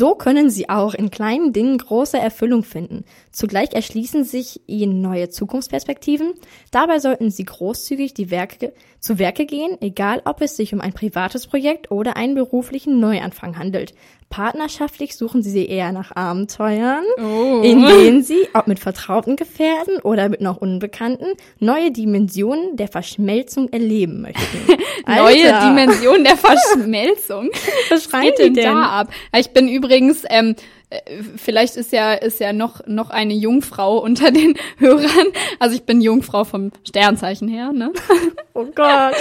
S2: so können sie auch in kleinen Dingen große Erfüllung finden. Zugleich erschließen sich ihnen neue Zukunftsperspektiven. Dabei sollten sie großzügig die Werke, zu Werke gehen, egal ob es sich um ein privates Projekt oder einen beruflichen Neuanfang handelt. Partnerschaftlich suchen sie eher nach Abenteuern, oh. in denen sie, ob mit vertrauten Gefährten oder mit noch Unbekannten, neue Dimensionen der Verschmelzung erleben möchten. *laughs*
S3: neue Dimensionen der *laughs* Verschmelzung? Was schreit denn da ab? Ich bin übrigens, ähm, äh, vielleicht ist ja ist ja noch noch eine Jungfrau unter den *laughs* Hörern. Also ich bin Jungfrau vom Sternzeichen her, ne? *laughs*
S2: Oh Gott.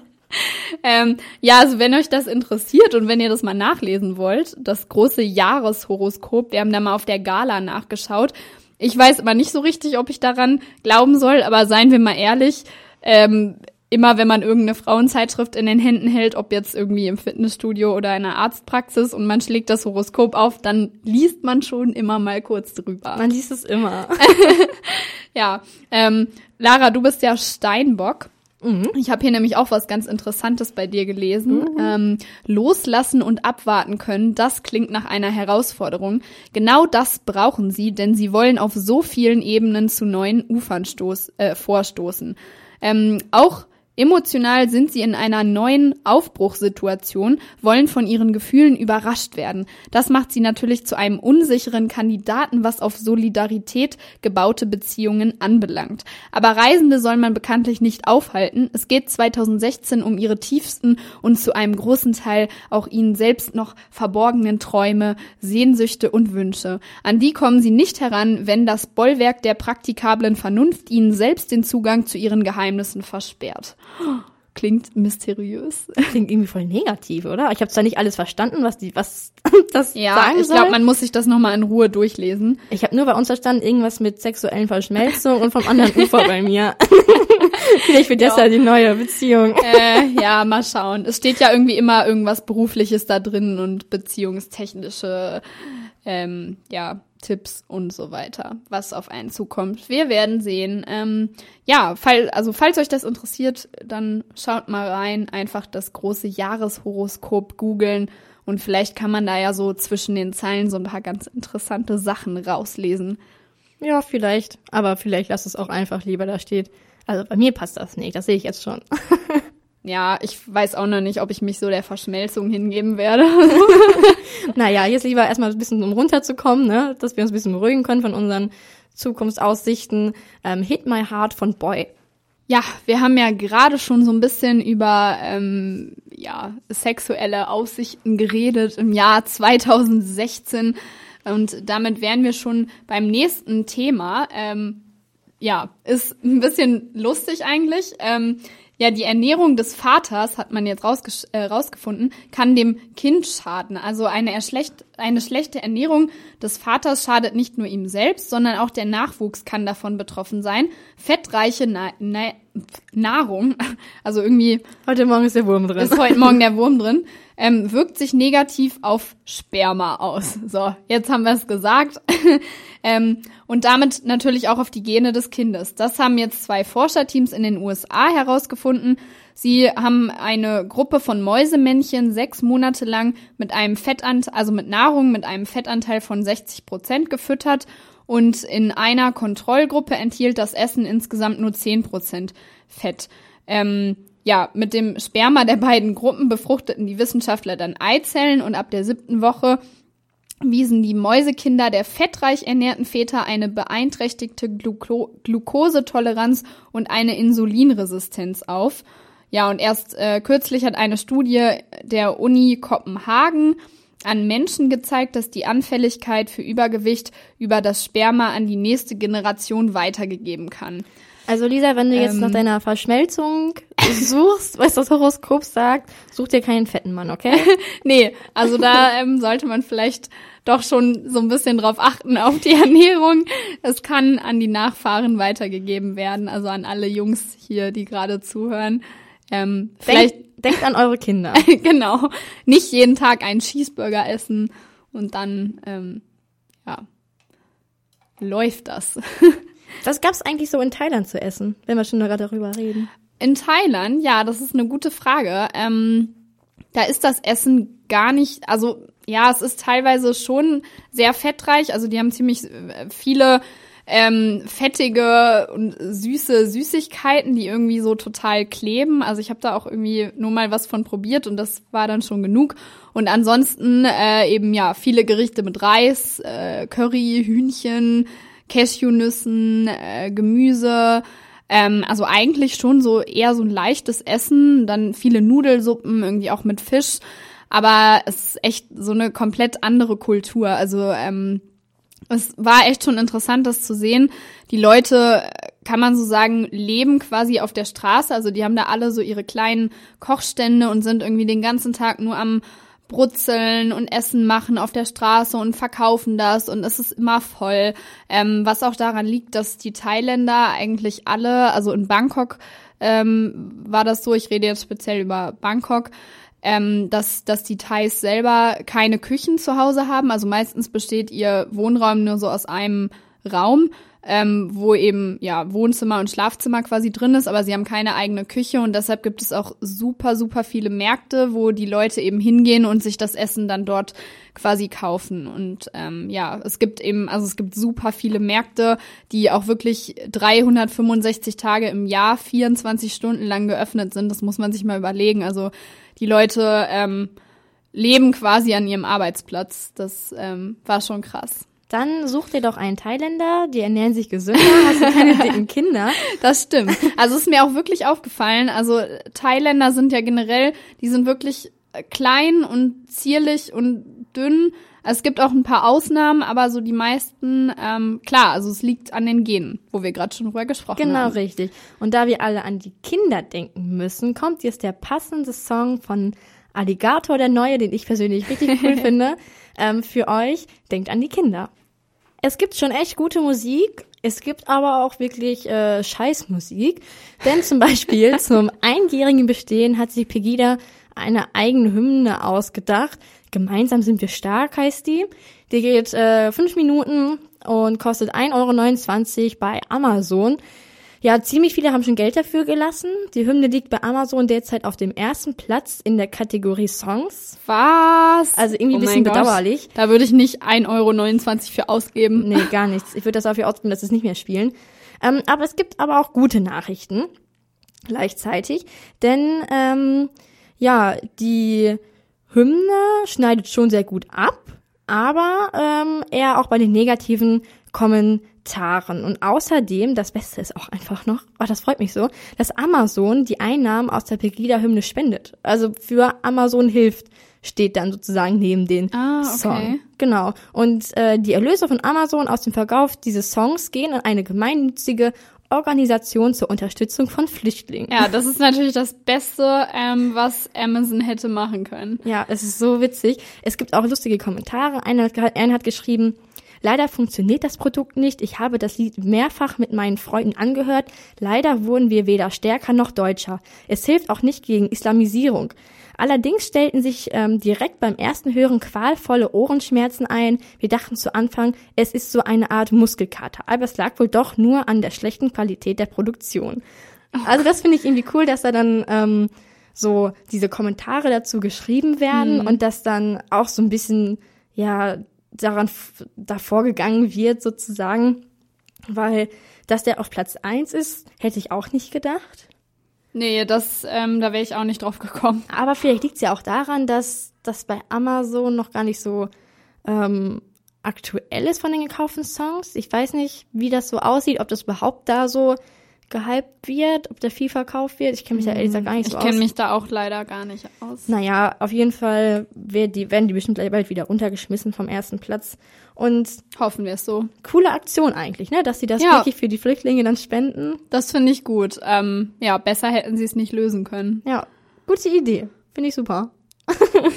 S2: *laughs*
S3: ähm, ja, also wenn euch das interessiert und wenn ihr das mal nachlesen wollt, das große Jahreshoroskop, wir haben da mal auf der Gala nachgeschaut. Ich weiß aber nicht so richtig, ob ich daran glauben soll, aber seien wir mal ehrlich, ähm, immer wenn man irgendeine Frauenzeitschrift in den Händen hält, ob jetzt irgendwie im Fitnessstudio oder in einer Arztpraxis und man schlägt das Horoskop auf, dann liest man schon immer mal kurz drüber.
S2: Man liest es immer. *laughs*
S3: ja, ähm, Lara, du bist ja Steinbock. Mhm. Ich habe hier nämlich auch was ganz Interessantes bei dir gelesen. Mhm. Ähm, loslassen und abwarten können, das klingt nach einer Herausforderung. Genau das brauchen sie, denn sie wollen auf so vielen Ebenen zu neuen Ufern stoß, äh, vorstoßen. Ähm, auch Emotional sind sie in einer neuen Aufbruchssituation, wollen von ihren Gefühlen überrascht werden. Das macht sie natürlich zu einem unsicheren Kandidaten, was auf Solidarität gebaute Beziehungen anbelangt. Aber Reisende soll man bekanntlich nicht aufhalten. Es geht 2016 um ihre tiefsten und zu einem großen Teil auch ihnen selbst noch verborgenen Träume, Sehnsüchte und Wünsche. An die kommen sie nicht heran, wenn das Bollwerk der praktikablen Vernunft ihnen selbst den Zugang zu ihren Geheimnissen versperrt. Klingt mysteriös.
S2: Klingt irgendwie voll negativ, oder? Ich habe zwar nicht alles verstanden, was die, was *laughs* das
S3: ja,
S2: sagen
S3: ich glaube, man muss sich das nochmal in Ruhe durchlesen.
S2: Ich habe nur bei uns verstanden, irgendwas mit sexuellen Verschmelzung und vom anderen *laughs* Ufer bei mir. *laughs* Vielleicht wird das ja die neue Beziehung.
S3: Äh, ja, mal schauen. Es steht ja irgendwie immer irgendwas Berufliches da drin und beziehungstechnische ähm, ja, Tipps und so weiter, was auf einen zukommt. Wir werden sehen. Ähm, ja, fall, also falls euch das interessiert, dann schaut mal rein, einfach das große Jahreshoroskop googeln und vielleicht kann man da ja so zwischen den Zeilen so ein paar ganz interessante Sachen rauslesen.
S2: Ja, vielleicht. Aber vielleicht lasst es auch einfach lieber da steht. Also bei mir passt das nicht, das sehe ich jetzt schon. *laughs*
S3: ja, ich weiß auch noch nicht, ob ich mich so der Verschmelzung hingeben werde. *laughs* *laughs*
S2: naja, jetzt lieber erstmal ein bisschen um runterzukommen, ne? dass wir uns ein bisschen beruhigen können von unseren Zukunftsaussichten. Ähm, Hit My Heart von Boy.
S3: Ja, wir haben ja gerade schon so ein bisschen über ähm, ja, sexuelle Aussichten geredet im Jahr 2016 und damit wären wir schon beim nächsten Thema. Ähm, ja, ist ein bisschen lustig eigentlich. Ähm, ja, die Ernährung des Vaters, hat man jetzt äh, rausgefunden, kann dem Kind schaden. Also eine, eine schlechte Ernährung des Vaters schadet nicht nur ihm selbst, sondern auch der Nachwuchs kann davon betroffen sein. Fettreiche Na Na Nahrung, also irgendwie.
S2: Heute Morgen ist der Wurm drin.
S3: Ist heute Morgen der Wurm drin. Ähm, wirkt sich negativ auf Sperma aus. So, jetzt haben wir es gesagt. *laughs* ähm, und damit natürlich auch auf die Gene des Kindes. Das haben jetzt zwei Forscherteams in den USA herausgefunden. Sie haben eine Gruppe von Mäusemännchen sechs Monate lang mit einem Fettanteil, also mit Nahrung mit einem Fettanteil von 60 Prozent gefüttert und in einer Kontrollgruppe enthielt das Essen insgesamt nur 10 Prozent Fett. Ähm, ja, mit dem Sperma der beiden Gruppen befruchteten die Wissenschaftler dann Eizellen und ab der siebten Woche wiesen die Mäusekinder der fettreich ernährten Väter eine beeinträchtigte Gluko Glukosetoleranz und eine Insulinresistenz auf. Ja, und erst äh, kürzlich hat eine Studie der Uni Kopenhagen an Menschen gezeigt, dass die Anfälligkeit für Übergewicht über das Sperma an die nächste Generation weitergegeben kann.
S2: Also Lisa, wenn du jetzt
S3: Ähm.
S2: nach deiner Verschmelzung suchst, was das Horoskop sagt, such dir keinen fetten Mann, okay? *laughs*
S3: Nee, also da ähm, sollte man vielleicht doch schon so ein bisschen drauf achten *laughs* auf die Ernährung. Es kann an die Nachfahren weitergegeben werden, also an alle Jungs hier, die gerade zuhören. Ähm, vielleicht
S2: Denkt, denkt an eure Kinder. *laughs*
S3: genau nicht jeden Tag einen Cheeseburger essen und dann ähm, ja läuft das. *laughs*
S2: Was gab's eigentlich so in Thailand zu essen, wenn wir schon gerade darüber reden?
S3: In Thailand, ja, das ist eine gute Frage. Ähm, da ist das Essen gar nicht, also ja, es ist teilweise schon sehr fettreich. Also die haben ziemlich äh, viele ähm, fettige und süße Süßigkeiten, die irgendwie so total kleben. Also ich habe da auch irgendwie nur mal was von probiert und das war dann schon genug. Und ansonsten äh, eben ja viele Gerichte mit Reis, äh, Curry, Hühnchen, Cashewnüssen, äh, Gemüse. Ähm, also eigentlich schon so eher so ein leichtes Essen, dann viele Nudelsuppen, irgendwie auch mit Fisch. Aber es ist echt so eine komplett andere Kultur. Also ähm, es war echt schon interessant, das zu sehen. Die Leute, kann man so sagen, leben quasi auf der Straße. Also die haben da alle so ihre kleinen Kochstände und sind irgendwie den ganzen Tag nur am Brutzeln und Essen machen auf der Straße und verkaufen das und es ist immer voll. Ähm, was auch daran liegt, dass die Thailänder eigentlich alle, also in Bangkok ähm, war das so, ich rede jetzt speziell über Bangkok, ähm, dass, dass die Thais selber keine Küchen zu Hause haben. Also meistens besteht ihr Wohnraum nur so aus einem Raum, ähm, wo eben ja Wohnzimmer und Schlafzimmer quasi drin ist, aber sie haben keine eigene Küche und deshalb gibt es auch super, super viele Märkte, wo die Leute eben hingehen und sich das Essen dann dort quasi kaufen. Und ähm, ja, es gibt eben, also es gibt super viele Märkte, die auch wirklich 365 Tage im Jahr, 24 Stunden lang geöffnet sind. Das muss man sich mal überlegen. Also die Leute ähm, leben quasi an ihrem Arbeitsplatz. Das ähm, war schon krass.
S2: Dann such dir doch einen Thailänder, die ernähren sich gesünder, hast du keine *laughs* dicken Kinder.
S3: Das stimmt. Also ist mir auch wirklich aufgefallen. Also Thailänder sind ja generell, die sind wirklich klein und zierlich und dünn. Also es gibt auch ein paar Ausnahmen, aber so die meisten, ähm, klar, also es liegt an den Genen, wo wir gerade schon drüber gesprochen
S2: Genau,
S3: haben.
S2: richtig. Und da wir alle an die Kinder denken müssen, kommt jetzt der passende Song von Alligator, der neue, den ich persönlich richtig cool *laughs* finde, ähm, für euch. Denkt an die Kinder. Es gibt schon echt gute Musik. Es gibt aber auch wirklich äh, Scheißmusik. Denn zum Beispiel *laughs* zum einjährigen Bestehen hat sich Pegida eine eigene Hymne ausgedacht. Gemeinsam sind wir stark heißt die. Die geht äh, fünf Minuten und kostet 1,29 Euro bei Amazon. Ja, ziemlich viele haben schon Geld dafür gelassen. Die Hymne liegt bei Amazon derzeit auf dem ersten Platz in der Kategorie Songs.
S3: Was?
S2: Also irgendwie
S3: Oh
S2: ein bisschen
S3: mein Gott.
S2: bedauerlich.
S3: Da würde ich nicht 1,29 Euro für ausgeben.
S2: Nee, gar nichts. Ich würde das dafür ausgeben, dass sie es nicht mehr spielen. Ähm, aber es gibt aber auch gute Nachrichten gleichzeitig. Denn ähm, ja, die Hymne schneidet schon sehr gut ab, aber ähm, eher auch bei den negativen Kommentaren. Und außerdem, das Beste ist auch einfach noch, oh, das freut mich so, dass Amazon die Einnahmen aus der Pegida-Hymne spendet. Also für Amazon hilft, steht dann sozusagen neben den
S3: Ah, okay.
S2: Song. Genau. Und äh, die Erlöse von Amazon aus dem Verkauf dieses Songs gehen an eine gemeinnützige Organisation zur Unterstützung von Flüchtlingen.
S3: Ja, das ist natürlich das Beste, ähm, was Amazon hätte machen können.
S2: Ja, es ist so witzig. Es gibt auch lustige Kommentare. Einer einer hat geschrieben, Leider funktioniert das Produkt nicht. Ich habe das Lied mehrfach mit meinen Freunden angehört. Leider wurden wir weder stärker noch deutscher. Es hilft auch nicht gegen Islamisierung. Allerdings stellten sich ähm, direkt beim ersten Hören qualvolle Ohrenschmerzen ein. Wir dachten zu Anfang, es ist so eine Art Muskelkater. Aber es lag wohl doch nur an der schlechten Qualität der Produktion. Also das finde ich irgendwie cool, dass da dann ähm, so diese Kommentare dazu geschrieben werden
S3: Mhm.
S2: und dass dann auch so ein bisschen, ja, daran davor gegangen wird sozusagen. Weil, dass der auf Platz eins ist, hätte ich auch nicht gedacht.
S3: Nee, das, ähm, da wäre ich auch nicht drauf gekommen.
S2: Aber vielleicht liegt es ja auch daran, dass das bei Amazon noch gar nicht so ähm, aktuell ist von den gekauften Songs. Ich weiß nicht, wie das so aussieht, ob das überhaupt da so gehypt wird, ob der viel verkauft wird. Ich kenne mich da ehrlich gesagt gar nicht
S3: Ich
S2: so
S3: kenne
S2: aus.
S3: mich da auch leider gar nicht aus.
S2: Naja, auf jeden Fall werden die, werden die bestimmt bald wieder runtergeschmissen vom ersten Platz. Und
S3: Hoffen wir es so.
S2: coole Aktion eigentlich, ne? Dass sie das
S3: Ja.
S2: wirklich für die Flüchtlinge dann spenden.
S3: Das finde ich gut. Ähm, ja, besser hätten sie es nicht lösen können.
S2: Ja, gute Idee. Finde ich super.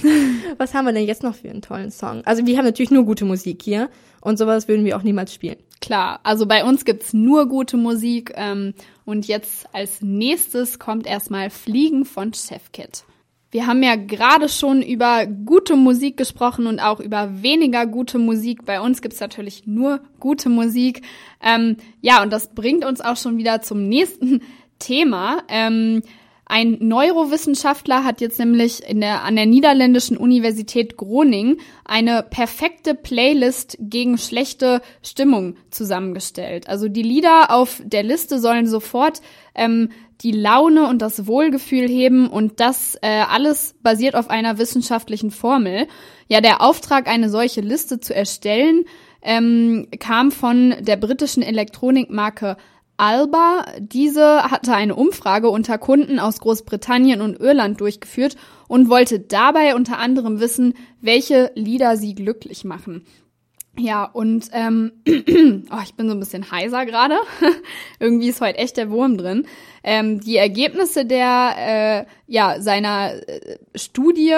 S2: *laughs* Was haben wir denn jetzt noch für einen tollen Song? Also wir haben natürlich nur gute Musik hier und sowas würden wir auch niemals spielen.
S3: Klar, also bei uns gibt's nur gute Musik. Ähm, und jetzt als nächstes kommt erstmal Fliegen von Chefkit. Wir haben ja gerade schon über gute Musik gesprochen und auch über weniger gute Musik. Bei uns gibt's natürlich nur gute Musik. Ähm, ja, und das bringt uns auch schon wieder zum nächsten *laughs* Thema. Ähm, ein Neurowissenschaftler hat jetzt nämlich in der, an der niederländischen Universität Groningen eine perfekte Playlist gegen schlechte Stimmung zusammengestellt. Also die Lieder auf der Liste sollen sofort ähm, die Laune und das Wohlgefühl heben und das äh, alles basiert auf einer wissenschaftlichen Formel. Ja, der Auftrag, eine solche Liste zu erstellen, ähm, kam von der britischen Elektronikmarke Alba. Diese hatte eine Umfrage unter Kunden aus Großbritannien und Irland durchgeführt und wollte dabei unter anderem wissen, welche Lieder sie glücklich machen. Ja, und ähm, *clears throat* oh, ich bin so ein bisschen heiser gerade. *laughs* Irgendwie ist heute echt der Wurm drin. Ähm, die Ergebnisse der, äh, ja, seiner äh, Studie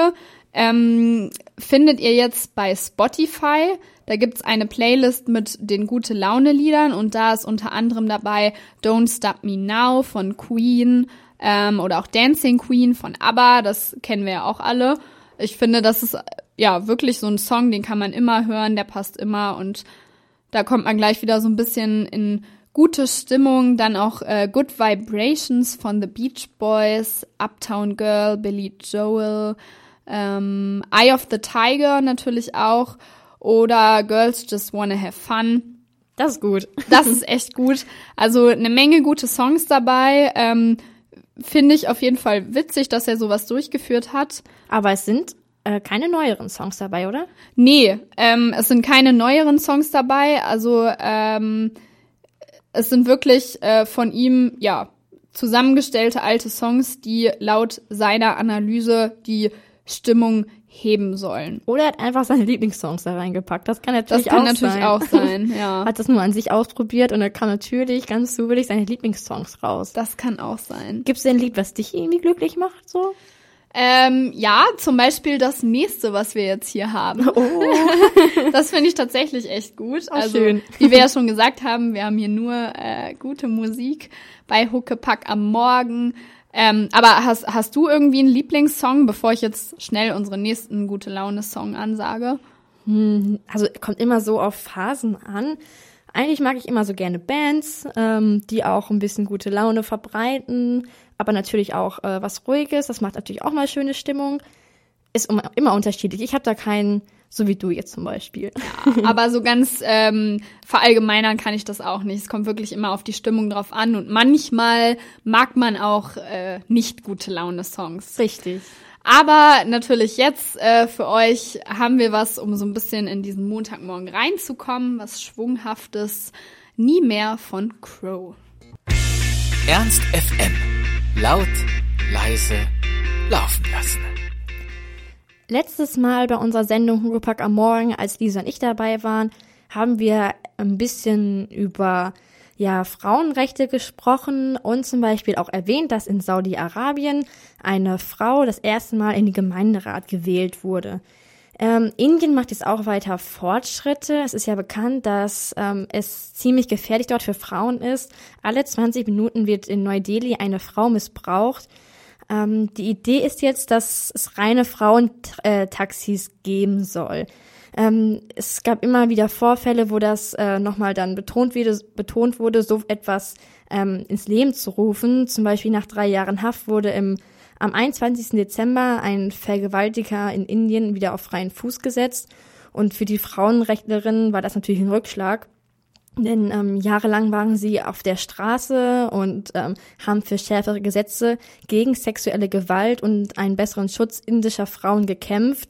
S3: ähm, findet ihr jetzt bei Spotify. Da gibt's eine Playlist mit den gute Laune Liedern und da ist unter anderem dabei Don't Stop Me Now von Queen ähm, oder auch Dancing Queen von ABBA. Das kennen wir ja auch alle. Ich finde, das ist ja wirklich so ein Song, den kann man immer hören, der passt immer und da kommt man gleich wieder so ein bisschen in gute Stimmung. Dann auch äh, Good Vibrations von The Beach Boys, Uptown Girl, Billy Joel, ähm, Eye of the Tiger natürlich auch oder Girls Just Wanna Have Fun.
S2: Das ist gut. *laughs*
S3: Das ist echt gut. Also eine Menge gute Songs dabei. Ähm, Finde ich auf jeden Fall witzig, dass er sowas durchgeführt hat.
S2: Aber es sind äh, keine neueren Songs dabei, oder?
S3: Nee, ähm, es sind keine neueren Songs dabei. Also ähm, es sind wirklich äh, von ihm, ja, zusammengestellte alte Songs, die laut seiner Analyse die Stimmung heben sollen.
S2: Oder er hat einfach seine Lieblingssongs da reingepackt. Das kann natürlich
S3: Das kann
S2: auch
S3: natürlich
S2: sein.
S3: auch sein, *laughs* ja.
S2: Hat das nur an sich ausprobiert und er kam natürlich ganz zufällig seine Lieblingssongs raus.
S3: Das kann auch sein.
S2: Gibt es denn ein Lied, was dich irgendwie glücklich macht, so?
S3: Ähm, ja, zum Beispiel das nächste, was wir jetzt hier haben.
S2: Oh, *laughs*
S3: Das finde ich tatsächlich echt gut.
S2: Oh,
S3: also,
S2: schön.
S3: wie wir ja schon gesagt haben, wir haben hier nur äh, gute Musik bei Huckepack am Morgen. Ähm, aber hast, hast du irgendwie einen Lieblingssong, bevor ich jetzt schnell unseren nächsten gute Laune-Song ansage?
S2: also kommt immer so auf Phasen an. Eigentlich mag ich immer so gerne Bands, ähm, die auch ein bisschen gute Laune verbreiten, aber natürlich auch äh, was Ruhiges. Das macht natürlich auch mal schöne Stimmung. Ist immer unterschiedlich. Ich habe da keinen, so wie du jetzt zum Beispiel.
S3: Aber so ganz ähm, verallgemeinern kann ich das auch nicht. Es kommt wirklich immer auf die Stimmung drauf an und manchmal mag man auch äh, nicht gute Laune-Songs.
S2: Richtig.
S3: Aber natürlich jetzt äh, für euch haben wir was, um so ein bisschen in diesen Montagmorgen reinzukommen, was Schwunghaftes. Nie mehr von Crow.
S1: Ernst FM. Laut, leise, laufen lassen.
S2: Letztes Mal bei unserer Sendung Hugopack am Morgen, als Lisa und ich dabei waren, haben wir ein bisschen über ja, Frauenrechte gesprochen und zum Beispiel auch erwähnt, dass in Saudi-Arabien eine Frau das erste Mal in den Gemeinderat gewählt wurde. Ähm, Indien macht jetzt auch weiter Fortschritte. Es ist ja bekannt, dass ähm, es ziemlich gefährlich dort für Frauen ist. Alle 20 Minuten wird in Neu-Delhi eine Frau missbraucht. Ähm, die Idee ist jetzt, dass es reine Frauentaxis geben soll. Ähm, es gab immer wieder Vorfälle, wo das äh, nochmal dann betont, wurde, betont wurde, so etwas ähm, ins Leben zu rufen. Zum Beispiel nach drei Jahren Haft wurde im, am 21. Dezember ein Vergewaltiger in Indien wieder auf freien Fuß gesetzt. Und für die Frauenrechtlerinnen war das natürlich ein Rückschlag. Denn ähm, jahrelang waren sie auf der Straße und ähm, haben für schärfere Gesetze gegen sexuelle Gewalt und einen besseren Schutz indischer Frauen gekämpft.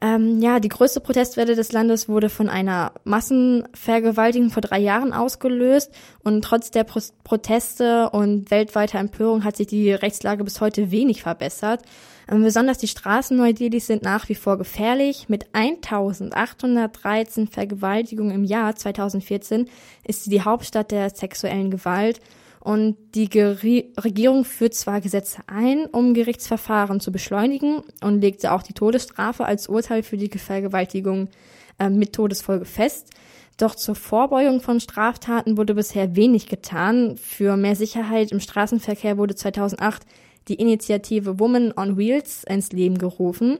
S2: Ähm, ja, die größte Protestwelle des Landes wurde von einer Massenvergewaltigung vor drei Jahren ausgelöst und trotz der Pro Proteste und weltweiter Empörung hat sich die Rechtslage bis heute wenig verbessert. Besonders die Straßen Neu-Delhis sind nach wie vor gefährlich. Mit 1813 Vergewaltigungen im Jahr 2014 ist sie die Hauptstadt der sexuellen Gewalt und die Regierung führt zwar Gesetze ein, um Gerichtsverfahren zu beschleunigen und legte auch die Todesstrafe als Urteil für die Vergewaltigung äh, mit Todesfolge fest. Doch zur Vorbeugung von Straftaten wurde bisher wenig getan. Für mehr Sicherheit im Straßenverkehr wurde 2008 die Initiative Women on Wheels ins Leben gerufen.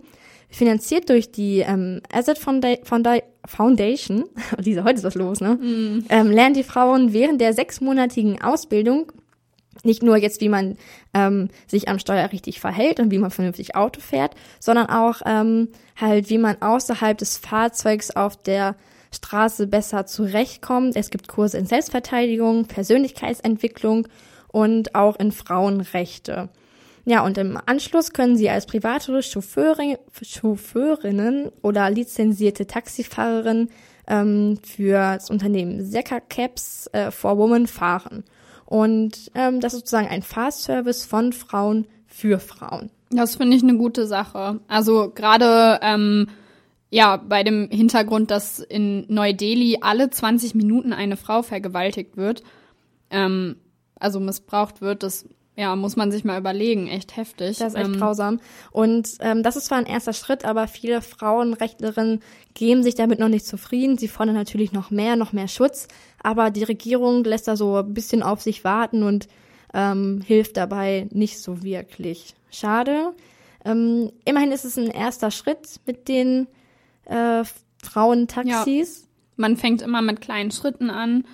S2: Finanziert durch die ähm, Asset Foundation, *laughs* diese heute ist was los, ne? Mm. Ähm, lernen die Frauen während der sechsmonatigen Ausbildung nicht nur jetzt, wie man ähm, sich am Steuer richtig verhält und wie man vernünftig Auto fährt, sondern auch ähm, halt, wie man außerhalb des Fahrzeugs auf der Straße besser zurechtkommt. Es gibt Kurse in Selbstverteidigung, Persönlichkeitsentwicklung und auch in Frauenrechte. Ja, und im Anschluss können Sie als private Chauffeurin, Chauffeurinnen oder lizenzierte Taxifahrerin ähm, für das Unternehmen Secker Caps äh, for Women fahren. Und ähm, das ist sozusagen ein Fahrservice von Frauen für Frauen.
S3: Das finde ich eine gute Sache. Also gerade ähm, ja bei dem Hintergrund, dass in Neu-Delhi alle 20 Minuten eine Frau vergewaltigt wird, ähm, also missbraucht wird, das ja, muss man sich mal überlegen, echt heftig.
S2: Das ist echt ähm, grausam. Und ähm, das ist zwar ein erster Schritt, aber viele Frauenrechtlerinnen geben sich damit noch nicht zufrieden. Sie fordern natürlich noch mehr, noch mehr Schutz, aber die Regierung lässt da so ein bisschen auf sich warten und ähm, hilft dabei nicht so wirklich. Schade. Ähm, immerhin ist es ein erster Schritt mit den äh, Frauentaxis. Ja.
S3: Man fängt immer mit kleinen Schritten an.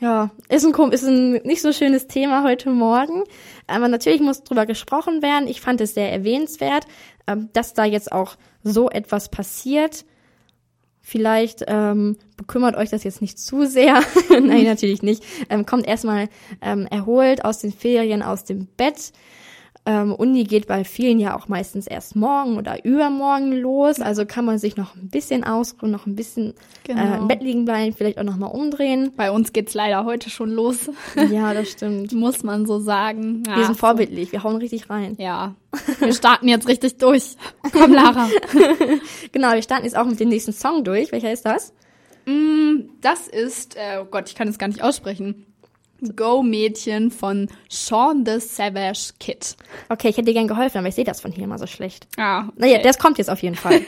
S2: Ja, ist ein, ist ein nicht so schönes Thema heute Morgen. Aber natürlich muss drüber gesprochen werden. Ich fand es sehr erwähnenswert, ähm, dass da jetzt auch so etwas passiert. Vielleicht ähm, bekümmert euch das jetzt nicht zu sehr. *laughs* Nein, natürlich nicht. Ähm, kommt erstmal ähm, erholt aus den Ferien aus dem Bett. Ähm, Uni geht bei vielen ja auch meistens erst morgen oder übermorgen los. Also kann man sich noch ein bisschen ausruhen, noch ein bisschen genau. äh, im Bett liegen bleiben, vielleicht auch noch mal umdrehen.
S3: Bei uns geht's leider heute schon los. *laughs*
S2: Ja, das stimmt. *laughs*
S3: Muss man so sagen.
S2: Wir sind vorbildlich, wir hauen richtig rein.
S3: Ja. Wir starten jetzt richtig durch. *laughs* Komm, Lara.
S2: genau, wir starten jetzt auch mit dem nächsten Song durch. Welcher ist das?
S3: Mm, das ist, äh, oh Gott, ich kann es gar nicht aussprechen. Go-Mädchen von Sean the Savage Kid.
S2: Okay, ich hätte dir gern geholfen, aber ich sehe das von hier immer so schlecht.
S3: Ah. Okay.
S2: Naja, das kommt jetzt auf jeden Fall.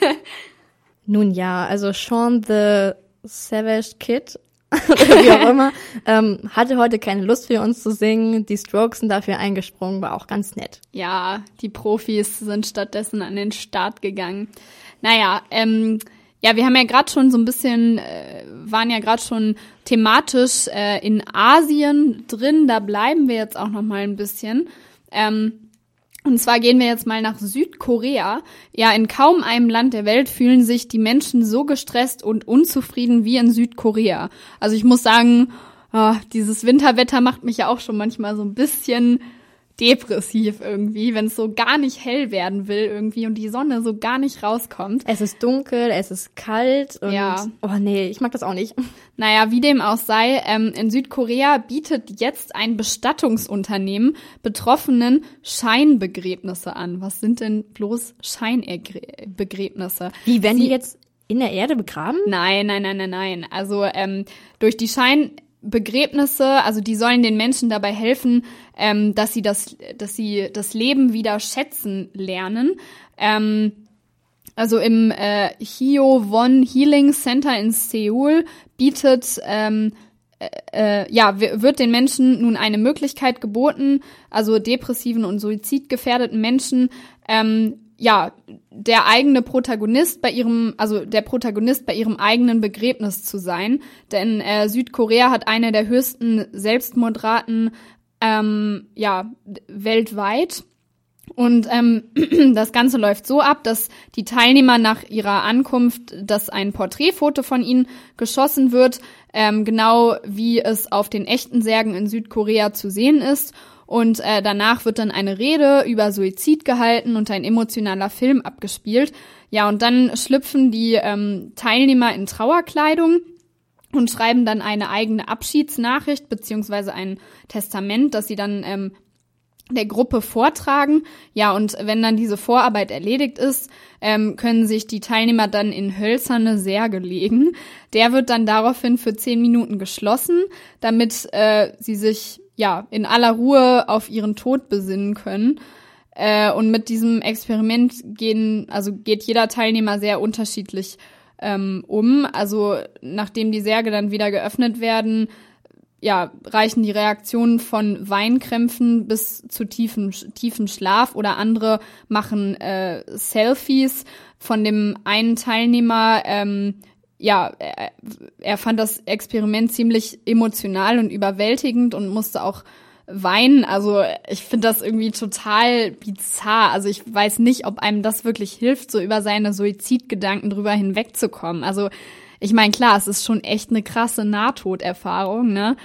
S2: *laughs* Nun ja, also Sean the Savage Kid, *laughs* wie auch immer, ähm, hatte heute keine Lust für uns zu singen. Die Strokes sind dafür eingesprungen, war auch ganz nett.
S3: Ja, die Profis sind stattdessen an den Start gegangen. Naja, ähm, ja, wir haben ja gerade schon so ein bisschen, äh, waren ja gerade schon thematisch äh, in Asien drin. Da bleiben wir jetzt auch noch mal ein bisschen. Ähm, und zwar gehen wir jetzt mal nach Südkorea. Ja, in kaum einem Land der Welt fühlen sich die Menschen so gestresst und unzufrieden wie in Südkorea. Also ich muss sagen, oh, dieses Winterwetter macht mich ja auch schon manchmal so ein bisschen depressiv irgendwie, wenn es so gar nicht hell werden will irgendwie und die Sonne so gar nicht rauskommt.
S2: Es ist dunkel, es ist kalt und
S3: ja.
S2: oh nee, ich mag das auch nicht.
S3: Naja, wie dem auch sei, ähm, in Südkorea bietet jetzt ein Bestattungsunternehmen Betroffenen Scheinbegräbnisse an. Was sind denn bloß Scheinbegräbnisse?
S2: Wie werden Sie die jetzt in der Erde begraben?
S3: Nein, nein, nein, nein, nein. Also ähm, durch die Schein Begräbnisse, also die sollen den Menschen dabei helfen, ähm, dass sie das, dass sie das Leben wieder schätzen lernen. Ähm, also im äh, Hyo Won Healing Center in Seoul bietet ähm, äh, äh ja, wird den Menschen nun eine Möglichkeit geboten, also depressiven und suizidgefährdeten Menschen ähm, ja, der eigene Protagonist bei ihrem, also der Protagonist bei ihrem eigenen Begräbnis zu sein. Denn äh, Südkorea hat eine der höchsten Selbstmordraten ähm, ja, weltweit. Und ähm, *clears throat* das Ganze läuft so ab, dass die Teilnehmer nach ihrer Ankunft, dass ein Porträtfoto von ihnen geschossen wird, ähm, genau wie es auf den echten Särgen in Südkorea zu sehen ist. Und äh, danach wird dann eine Rede über Suizid gehalten und ein emotionaler Film abgespielt. Ja, und dann schlüpfen die ähm, Teilnehmer in Trauerkleidung und schreiben dann eine eigene Abschiedsnachricht beziehungsweise ein Testament, das sie dann ähm, der Gruppe vortragen. Ja, und wenn dann diese Vorarbeit erledigt ist, ähm, können sich die Teilnehmer dann in hölzerne Särge legen. Der wird dann daraufhin für zehn Minuten geschlossen, damit äh, sie sich ja, in aller Ruhe auf ihren Tod besinnen können. Äh, und mit diesem Experiment gehen, also geht jeder Teilnehmer sehr unterschiedlich ähm, um. Also nachdem die Särge dann wieder geöffnet werden, ja, reichen die Reaktionen von Weinkrämpfen bis zu tiefen, tiefen Schlaf oder andere machen äh, Selfies. Von dem einen Teilnehmer ähm, ja, er, er fand das Experiment ziemlich emotional und überwältigend und musste auch weinen. Also ich finde das irgendwie total bizarr. Also ich weiß nicht, ob einem das wirklich hilft, so über seine Suizidgedanken drüber hinwegzukommen. Also ich meine, klar, es ist schon echt eine krasse Nahtoderfahrung, ne?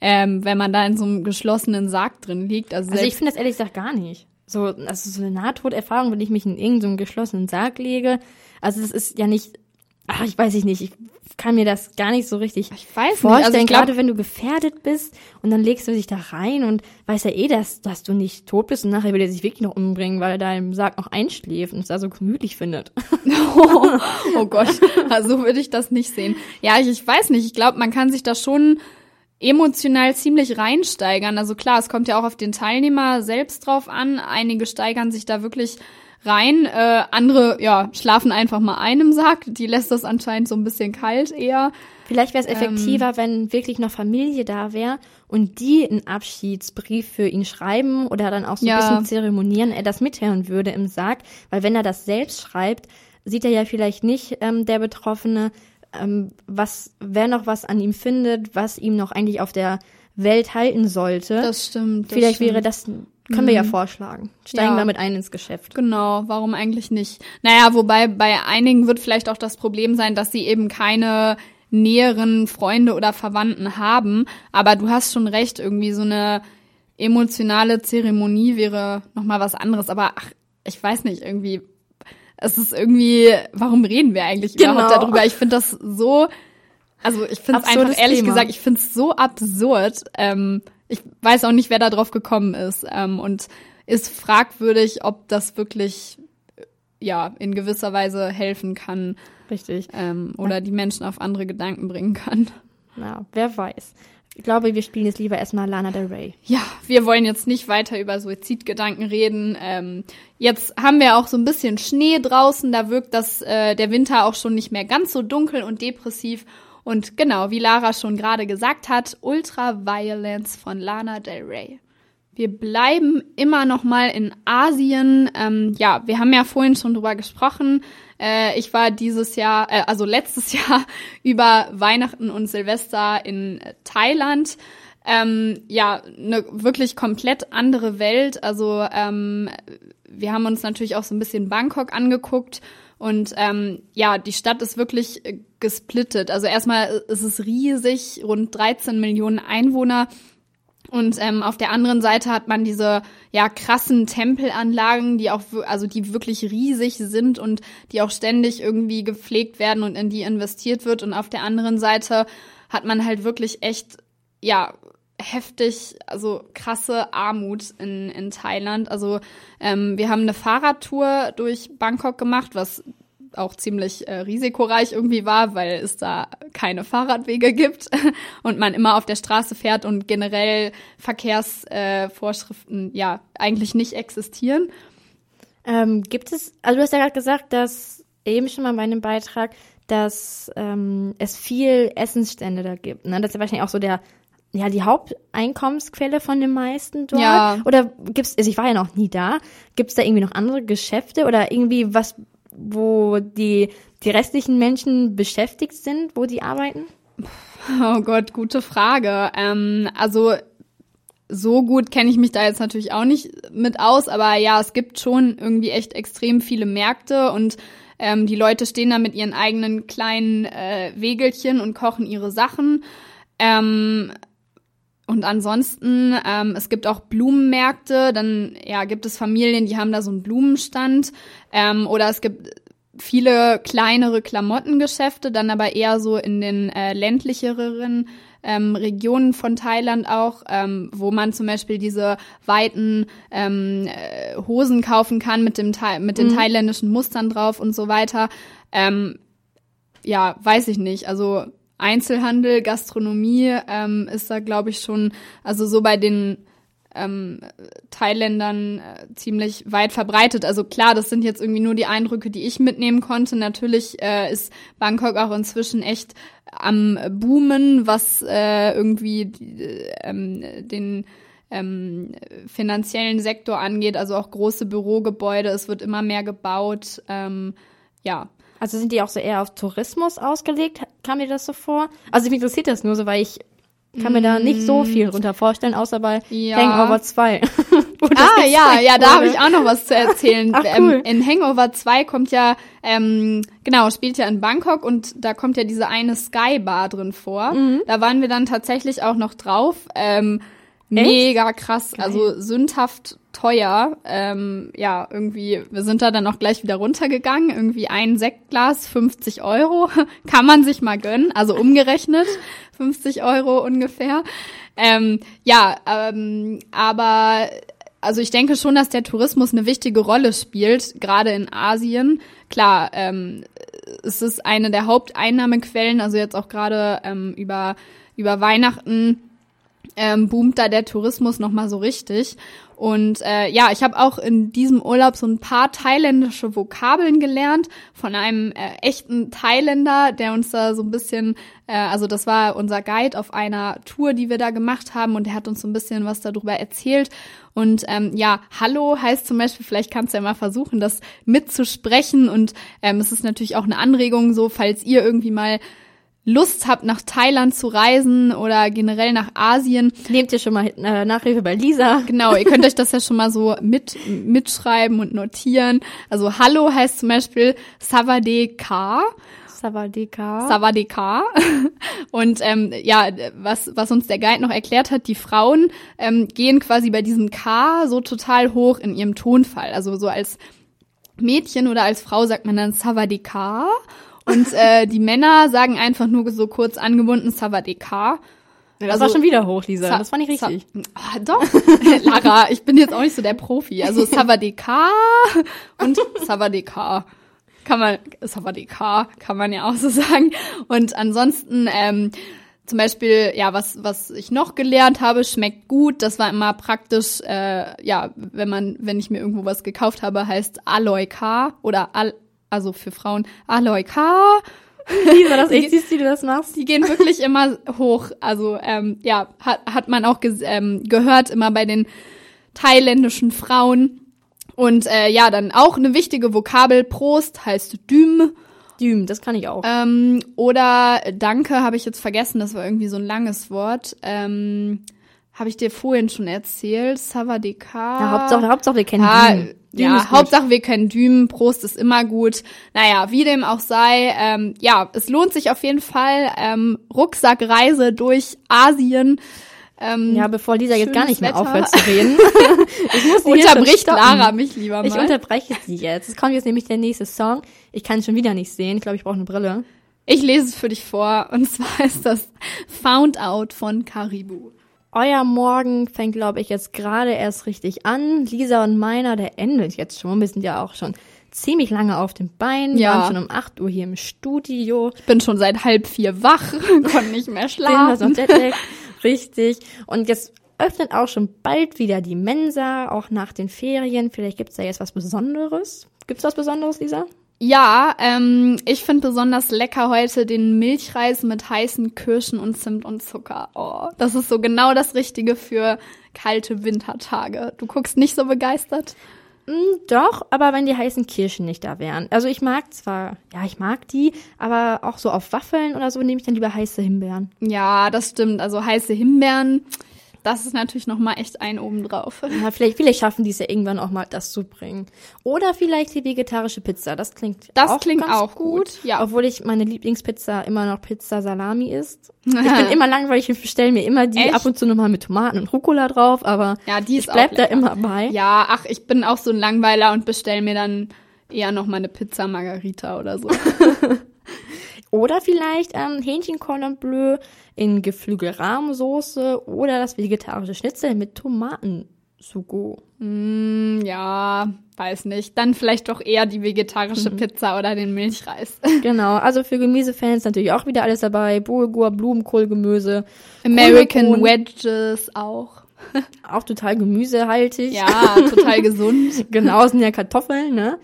S3: Ähm, wenn man da in so einem geschlossenen Sarg drin liegt.
S2: Also, also ich finde das ehrlich gesagt gar nicht. So, also so eine Nahtoderfahrung, wenn ich mich in irgendeinem so geschlossenen Sarg lege. Also das ist ja nicht ach, ich weiß nicht, ich kann mir das gar nicht so richtig
S3: ich weiß
S2: vorstellen,
S3: nicht. Also
S2: gerade wenn du gefährdet bist und dann legst du dich da rein und weißt ja eh, dass, dass du nicht tot bist und nachher will er sich wirklich noch umbringen, weil er da im Sarg noch einschläft und es da so gemütlich findet.
S3: oh, *laughs* oh Gott, also würde ich das nicht sehen. Ja, ich, ich weiß nicht, ich glaube, man kann sich da schon emotional ziemlich reinsteigern. Also klar, es kommt ja auch auf den Teilnehmer selbst drauf an. Einige steigern sich da wirklich rein. Äh, andere, ja, schlafen einfach mal ein im Sack. Die lässt das anscheinend so ein bisschen kalt eher.
S2: Vielleicht wäre es effektiver, ähm, wenn wirklich noch Familie da wäre und die einen Abschiedsbrief für ihn schreiben oder dann auch so ja. ein bisschen zeremonieren, er das mithören würde im Sarg. Weil wenn er das selbst schreibt, sieht er ja vielleicht nicht, ähm, der Betroffene, ähm, was, wer noch was an ihm findet, was ihm noch eigentlich auf der Welt halten sollte.
S3: Das stimmt.
S2: Das Vielleicht stimmt. wäre das können mhm. wir ja mhm. vorschlagen. Steigen ja. wir mit ein ins Geschäft.
S3: Genau, warum eigentlich nicht? Naja, wobei bei einigen wird vielleicht auch das Problem sein, dass sie eben keine näheren Freunde oder Verwandten haben. Aber du hast schon recht, irgendwie so eine emotionale Zeremonie wäre nochmal was anderes. Aber ach, ich weiß nicht, irgendwie, es ist irgendwie, warum reden wir eigentlich genau. überhaupt darüber? Ich finde das so, also ich finde es einfach, ehrlich Thema. gesagt, ich finde es so absurd. Ähm, ich weiß auch nicht, wer da drauf gekommen ist. Ähm, und ist fragwürdig, ob das wirklich ja in gewisser Weise helfen kann.
S2: Richtig.
S3: Ähm, oder ja. die Menschen auf andere Gedanken bringen kann.
S2: Ja, wer weiß. Ich glaube, wir spielen jetzt lieber erstmal Lana Del Rey.
S3: Ja, wir wollen jetzt nicht weiter über Suizidgedanken reden. Ähm, jetzt haben wir auch so ein bisschen Schnee draußen. Da wirkt das äh, der Winter auch schon nicht mehr ganz so dunkel und depressiv. Und genau, wie Lara schon gerade gesagt hat, Ultraviolence von Lana Del Rey. Wir bleiben immer noch mal in Asien. Ähm, ja, wir haben ja vorhin schon drüber gesprochen. Äh, ich war dieses Jahr, äh, also letztes *laughs* Jahr über Weihnachten und Silvester in Thailand. Ähm, ja, eine wirklich komplett andere Welt. Also ähm, wir haben uns natürlich auch so ein bisschen Bangkok angeguckt und ähm, ja, die Stadt ist wirklich äh, gesplittet. Also erstmal ist es riesig, rund 13 Millionen Einwohner. Und ähm, auf der anderen Seite hat man diese ja krassen Tempelanlagen, die auch also die wirklich riesig sind und die auch ständig irgendwie gepflegt werden und in die investiert wird. Und auf der anderen Seite hat man halt wirklich echt ja heftig, also krasse Armut in, in Thailand. Also ähm, wir haben eine Fahrradtour durch Bangkok gemacht, was auch ziemlich äh, risikoreich irgendwie war, weil es da keine Fahrradwege *laughs* gibt und man immer auf der Straße fährt und generell Verkehrsvorschriften äh, ja eigentlich nicht existieren.
S2: Ähm, gibt es, also du hast ja gerade gesagt, dass eben schon mal bei einem Beitrag, dass ähm, es viel Essensstände da gibt. Ne? Das ist ja wahrscheinlich auch so der, ja, die Haupteinkommensquelle von den meisten dort.
S3: Ja.
S2: Oder gibt's, also ich war ja noch nie da, gibt's da irgendwie noch andere Geschäfte oder irgendwie was, wo die, die restlichen Menschen beschäftigt sind, wo die arbeiten?
S3: Oh Gott, gute Frage. Ähm, also so gut kenne ich mich da jetzt natürlich auch nicht mit aus, aber ja, es gibt schon irgendwie echt extrem viele Märkte und ähm, die Leute stehen da mit ihren eigenen kleinen äh, Wegelchen und kochen ihre Sachen. Ähm, und ansonsten, ähm, es gibt auch Blumenmärkte, dann ja, gibt es Familien, die haben da so einen Blumenstand. Ähm, oder es gibt viele kleinere Klamottengeschäfte, dann aber eher so in den äh, ländlicheren ähm, Regionen von Thailand auch, ähm, wo man zum Beispiel diese weiten ähm, äh, Hosen kaufen kann mit dem Tha mit den mhm. thailändischen Mustern drauf und so weiter. Ähm, ja, weiß ich nicht. Also Einzelhandel, Gastronomie ähm, ist da, glaube ich, schon, also so bei den ähm, Thailändern äh, ziemlich weit verbreitet. Also klar, das sind jetzt irgendwie nur die Eindrücke, die ich mitnehmen konnte. Natürlich äh, ist Bangkok auch inzwischen echt am Boomen, was äh, irgendwie äh, ähm, den ähm, finanziellen Sektor angeht, also auch große Bürogebäude. Es wird immer mehr gebaut. Ähm, ja,
S2: also sind die auch so eher auf Tourismus ausgelegt? Kam dir das so vor? Also mich interessiert das nur so, weil ich kann mir da nicht so viel runter vorstellen, außer bei ja. Hangover 2. *laughs*
S3: ah, ja, ja, da habe ich auch noch was zu erzählen. *laughs* Ach, ähm, cool. ähm, in Hangover 2 kommt ja, ähm, genau, spielt ja in Bangkok und da kommt ja diese eine Sky Bar drin vor. Mhm. Da waren wir dann tatsächlich auch noch drauf. Ähm, mega krass, Geil. also sündhaft teuer. Ähm, ja, irgendwie, wir sind da dann auch gleich wieder runtergegangen. Irgendwie ein Sektglas, 50 Euro. *laughs* Kann man sich mal gönnen. Also umgerechnet *laughs* 50 Euro ungefähr. Ähm, ja, ähm, aber also ich denke schon, dass der Tourismus eine wichtige Rolle spielt, gerade in Asien. Klar, ähm, es ist eine der Haupteinnahmequellen, also jetzt auch gerade ähm, über, über Weihnachten ähm, boomt da der Tourismus nochmal so richtig. Und äh, ja, ich habe auch in diesem Urlaub so ein paar thailändische Vokabeln gelernt von einem äh, echten Thailänder, der uns da so ein bisschen, äh, also das war unser Guide auf einer Tour, die wir da gemacht haben und der hat uns so ein bisschen was darüber erzählt. Und ähm, ja, Hallo heißt zum Beispiel, vielleicht kannst du ja mal versuchen, das mitzusprechen. Und ähm, es ist natürlich auch eine Anregung, so falls ihr irgendwie mal Lust habt, nach Thailand zu reisen oder generell nach Asien.
S2: Nehmt ihr schon mal äh, Nachhilfe bei Lisa.
S3: Genau, ihr könnt *laughs* euch das ja schon mal so mit, mitschreiben und notieren. Also Hallo heißt zum Beispiel Savadeka.
S2: Savadeka.
S3: Savadeka. *laughs* Und ähm, ja, was, was uns der Guide noch erklärt hat, die Frauen ähm, gehen quasi bei diesem K so total hoch in ihrem Tonfall. Also so als Mädchen oder als Frau sagt man dann Savadeka und äh, die Männer sagen einfach nur so kurz angebunden Savadeka.
S2: Ja, das also, war schon wieder hoch, Lisa. Sa das war nicht richtig.
S3: Sa oh, doch. *laughs* Lara, ich bin jetzt auch nicht so der Profi. Also Savadeka und Savadeka. Kann man, Savadeka kann man ja auch so sagen. Und ansonsten, ähm, zum Beispiel, ja, was, was ich noch gelernt habe, schmeckt gut. Das war immer praktisch, äh, ja, wenn man, wenn ich mir irgendwo was gekauft habe, heißt Aloy K oder Al also für Frauen, Aloy K.
S2: Lisa, das echt siehst, wie du das machst.
S3: Die gehen wirklich immer hoch. Also ähm, ja, hat, hat man auch ähm, gehört immer bei den thailändischen Frauen. Und äh, ja, dann auch eine wichtige Vokabel, Prost heißt Düm.
S2: Düm, das kann ich auch.
S3: Ähm, oder Danke habe ich jetzt vergessen, das war irgendwie so ein langes Wort. Ähm, habe ich dir vorhin schon erzählt. Savadeka.
S2: Ja, Hauptsache, Hauptsache wir kennen ja,
S3: Düm. Düm ja, Hauptsache wir kennen Düm. Prost ist immer gut. Naja, wie dem auch sei. Ähm, ja, es lohnt sich auf jeden Fall. Ähm, Rucksackreise durch Asien.
S2: Ähm, ja, bevor Lisa jetzt gar nicht mehr Wetter. aufhört zu reden. *laughs*
S3: ich muss Unterbricht Lara mich lieber mal.
S2: Ich unterbreche sie jetzt. Es kommt jetzt nämlich der nächste Song. Ich kann es schon wieder nicht sehen. Ich glaube, ich brauche eine Brille.
S3: Ich lese es für dich vor. Und zwar ist das Found Out von Caribou.
S2: Euer Morgen fängt, glaube ich, jetzt gerade erst richtig an. Lisa und meiner, der endet jetzt schon. Wir sind ja auch schon ziemlich lange auf dem Bein,
S3: Ja.
S2: waren schon um 8 Uhr hier im Studio.
S3: Ich bin schon seit halb vier wach, *laughs* konnte nicht mehr schlafen. *laughs*
S2: Richtig. Und jetzt öffnet auch schon bald wieder die Mensa, auch nach den Ferien. Vielleicht gibt's da jetzt was Besonderes. Gibt's was Besonderes, Lisa?
S3: Ja, ähm, ich finde besonders lecker heute den Milchreis mit heißen Kirschen und Zimt und Zucker. Oh, das ist so genau das Richtige für kalte Wintertage. Du guckst nicht so begeistert?
S2: Hm, doch, aber wenn die heißen Kirschen nicht da wären. Also ich mag zwar, ja, ich mag die, aber auch so auf Waffeln oder so nehme ich dann lieber heiße Himbeeren.
S3: Ja, das stimmt. Also heiße Himbeeren, das ist natürlich noch mal echt ein obendrauf.
S2: Ja, vielleicht, vielleicht schaffen die es ja irgendwann auch mal, das zu bringen. Oder vielleicht die vegetarische Pizza. Das klingt
S3: Das
S2: auch
S3: klingt
S2: ganz
S3: auch gut, ja.
S2: Obwohl ich meine Lieblingspizza immer noch Pizza Salami ist. *laughs* Ich bin immer langweilig und bestelle mir immer die
S3: Echt?
S2: ab und zu nochmal mit Tomaten und Rucola drauf, aber
S3: Ja, die ist
S2: ich bleib da immer bei.
S3: Ja, ach, ich bin auch so ein Langweiler und bestell mir dann eher noch mal eine Pizza Margarita oder so. *laughs*
S2: Oder vielleicht ähm, Hähnchen Cordon Bleu in Geflügelrahmsoße oder das vegetarische Schnitzel mit Tomatensugo.
S3: Hm, ja, weiß nicht. Dann vielleicht doch eher die vegetarische
S2: Mhm.
S3: Pizza oder den Milchreis. *laughs* *laughs*
S2: Genau, also für Gemüsefans natürlich auch wieder alles dabei. Bulgur, Blumenkohl, Gemüse.
S3: American
S2: Kohlbohnen,
S3: Wedges auch. *laughs*
S2: Auch total gemüsehaltig.
S3: Ja, total gesund.
S2: Genau, sind ja Kartoffeln, ne?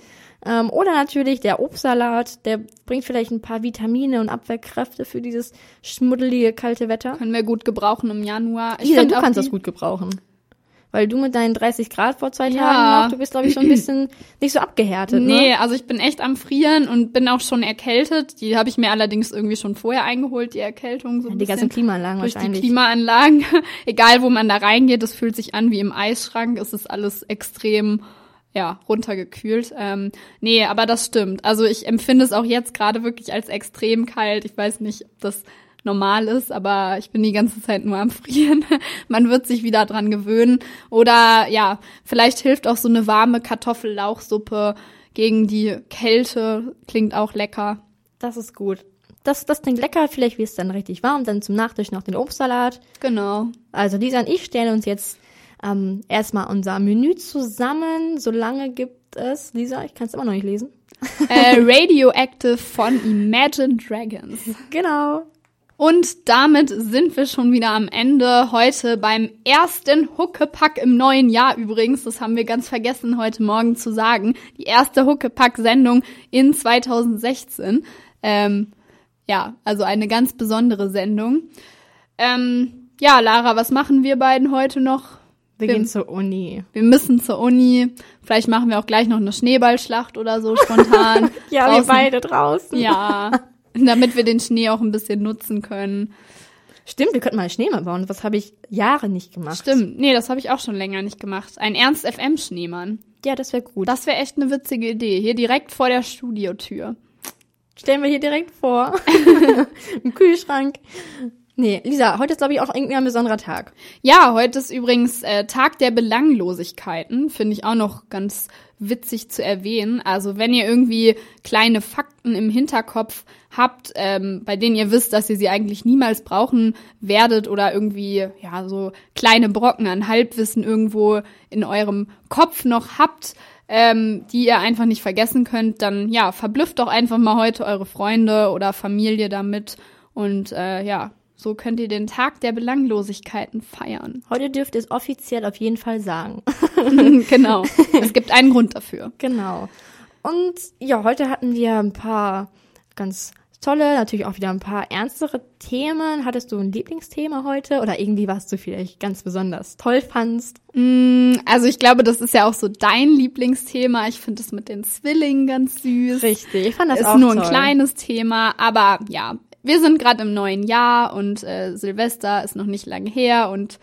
S2: Ähm, oder natürlich der Obstsalat, der bringt vielleicht ein paar Vitamine und Abwehrkräfte für dieses schmuddelige, kalte Wetter.
S3: Können wir gut gebrauchen im Januar.
S2: Lisa,
S3: find
S2: du kannst
S3: die-
S2: das gut gebrauchen. Weil du mit deinen 30 Grad vor zwei
S3: Ja.
S2: Tagen noch, du bist, glaube ich, so ein *clears throat* bisschen nicht so abgehärtet,
S3: Nee,
S2: ne?
S3: also ich bin echt am Frieren und bin auch schon erkältet. Die habe ich mir allerdings irgendwie schon vorher eingeholt, die Erkältung. So ein
S2: Die ganzen. Klimaanlagen
S3: durch die
S2: wahrscheinlich.
S3: Klimaanlagen. *laughs* Egal, wo man da reingeht, es fühlt sich an wie im Eisschrank. Es ist alles extrem, ja, runtergekühlt. Ähm, nee, aber das stimmt. Also ich empfinde es auch jetzt gerade wirklich als extrem kalt. Ich weiß nicht, ob das normal ist, aber ich bin die ganze Zeit nur am *laughs* Frieren. Man wird sich wieder dran gewöhnen. Oder ja, vielleicht hilft auch so eine warme Kartoffellauchsuppe gegen die Kälte. Klingt auch lecker.
S2: Das ist gut. Das, das klingt lecker, vielleicht wird es dann richtig warm, dann zum Nachtisch noch den Obstsalat.
S3: Genau.
S2: Also Lisa und ich stellen uns jetzt ähm, erstmal unser Menü zusammen. Solange gibt es, Lisa, ich kann es immer noch nicht lesen.
S3: äh, Radioactive von Imagine Dragons.
S2: Genau.
S3: Und damit sind wir schon wieder am Ende. Heute beim ersten Huckepack im neuen Jahr übrigens. Das haben wir ganz vergessen heute Morgen zu sagen. Die erste Huckepack-Sendung in 2016. Ähm, ja, also eine ganz besondere Sendung. Ähm, ja, Lara, was machen wir beiden heute noch?
S2: Wir
S3: Wir-
S2: gehen zur Uni.
S3: Wir müssen zur Uni. Vielleicht machen wir auch gleich noch eine Schneeballschlacht oder so spontan. *laughs* Draußen.
S2: draußen.
S3: Ja, *laughs* damit wir den Schnee auch ein bisschen nutzen können.
S2: Stimmt, wir könnten mal Schneemann bauen. Das habe ich Jahre nicht gemacht.
S3: Stimmt, nee, das habe ich auch schon länger nicht gemacht. Ein Ernst FM Schneemann.
S2: Ja, das wäre gut.
S3: Das wäre echt eine witzige Idee. Hier direkt vor der Studiotür.
S2: stellen wir hier direkt vor. *laughs* Im Kühlschrank. Nee, Lisa, heute ist, glaube ich, auch irgendwie ein besonderer Tag.
S3: Ja, heute ist übrigens äh, Tag der Belanglosigkeiten. Finde ich auch noch ganz witzig zu erwähnen. Also wenn ihr irgendwie kleine Fakten im Hinterkopf habt, ähm, bei denen ihr wisst, dass ihr sie eigentlich niemals brauchen werdet oder irgendwie ja so kleine Brocken an Halbwissen irgendwo in eurem Kopf noch habt, ähm, die ihr einfach nicht vergessen könnt, dann ja, verblüfft doch einfach mal heute eure Freunde oder Familie damit und äh, ja, so könnt ihr den Tag der Belanglosigkeiten feiern.
S2: Heute dürft ihr es offiziell auf jeden Fall sagen. *laughs*
S3: genau. *laughs* Es gibt einen Grund dafür.
S2: genau. Und ja, heute hatten wir ein paar ganz tolle, natürlich auch wieder ein paar ernstere Themen. Hattest du ein Lieblingsthema heute oder irgendwie was du vielleicht ganz besonders toll fandst?
S3: Mm, Also ich glaube, das ist ja auch so dein Lieblingsthema. Ich finde das mit den Zwillingen ganz süß.
S2: Richtig, ich fand das
S3: ist
S2: auch
S3: nur ein kleines Thema, aber ja, wir sind gerade im neuen Jahr und äh, Silvester ist noch nicht lange her und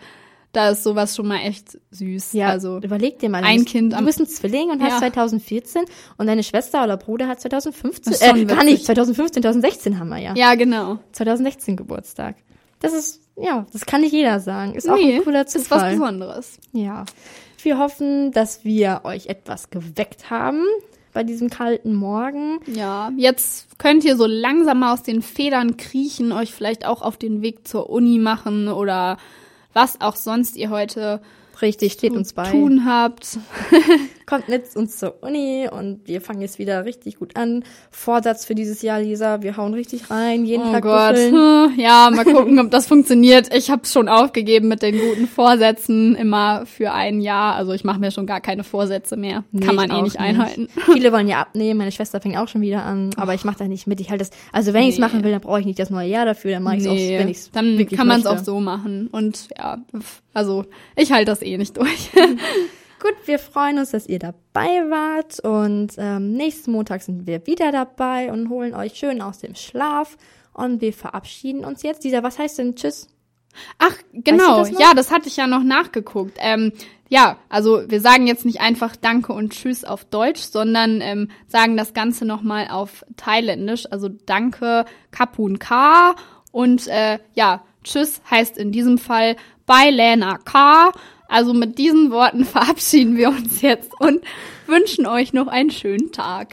S3: da ist sowas schon mal echt süß.
S2: Ja,
S3: also
S2: überleg dir mal. du
S3: ein
S2: bist-
S3: Kind
S2: Du bist ein Zwilling und hast
S3: Ja.
S2: 2014 und deine Schwester oder Bruder hat 2015,
S3: Das ist schon
S2: äh, gar
S3: witzig.
S2: nicht, 2015, 2016 haben wir ja.
S3: ja, genau.
S2: 2016 Geburtstag. Das ist, ja, das kann nicht jeder sagen. Ist auch
S3: Nee,
S2: ein cooler
S3: ist was
S2: Zufall.
S3: Besonderes.
S2: Ja. Wir hoffen, dass wir euch etwas geweckt haben bei diesem kalten Morgen.
S3: Ja, jetzt könnt ihr so langsam mal aus den Federn kriechen, euch vielleicht auch auf den Weg zur Uni machen oder was auch sonst ihr heute
S2: Richtig, steht
S3: zu
S2: uns bei.
S3: tun habt. *laughs*
S2: kommt mit uns zur Uni und wir fangen jetzt wieder richtig gut an. Vorsatz für dieses Jahr, Lisa, wir hauen richtig rein, jeden
S3: Oh
S2: Tag
S3: Gott.
S2: büffeln.
S3: Hm, *laughs* Ja, mal *laughs* gucken, ob das funktioniert. Ich habe schon aufgegeben mit den guten Vorsätzen immer für ein Jahr. Also ich mache mir schon gar keine Vorsätze mehr.
S2: Nee,
S3: Kann man eh nicht einhalten. *laughs*
S2: Viele wollen ja abnehmen, meine Schwester fängt auch schon wieder an, aber ich mache da nicht mit. Ich halt das, also wenn ich es
S3: Nee.
S2: machen will, dann brauche ich nicht das neue Jahr dafür, dann mache ich es
S3: Nee,
S2: auch, wenn ich
S3: dann kann man es auch so machen. Und ja, also ich halte das eh nicht durch.
S2: Gut, wir freuen uns, dass ihr dabei wart und ähm, nächsten Montag sind wir wieder dabei und holen euch schön aus dem Schlaf und wir verabschieden uns jetzt. Dieser, was heißt denn Tschüss?
S3: Ach, genau.
S2: das noch?
S3: ja, das hatte ich ja noch nachgeguckt. Ähm, ja, also wir sagen jetzt nicht einfach Danke und Tschüss auf Deutsch, sondern ähm, sagen das Ganze nochmal auf Thailändisch. Also Danke, Kapun Ka und äh, ja, Tschüss heißt in diesem Fall Bye Lena Ka. Also mit diesen Worten *laughs* verabschieden wir uns jetzt und wünschen euch noch einen schönen Tag.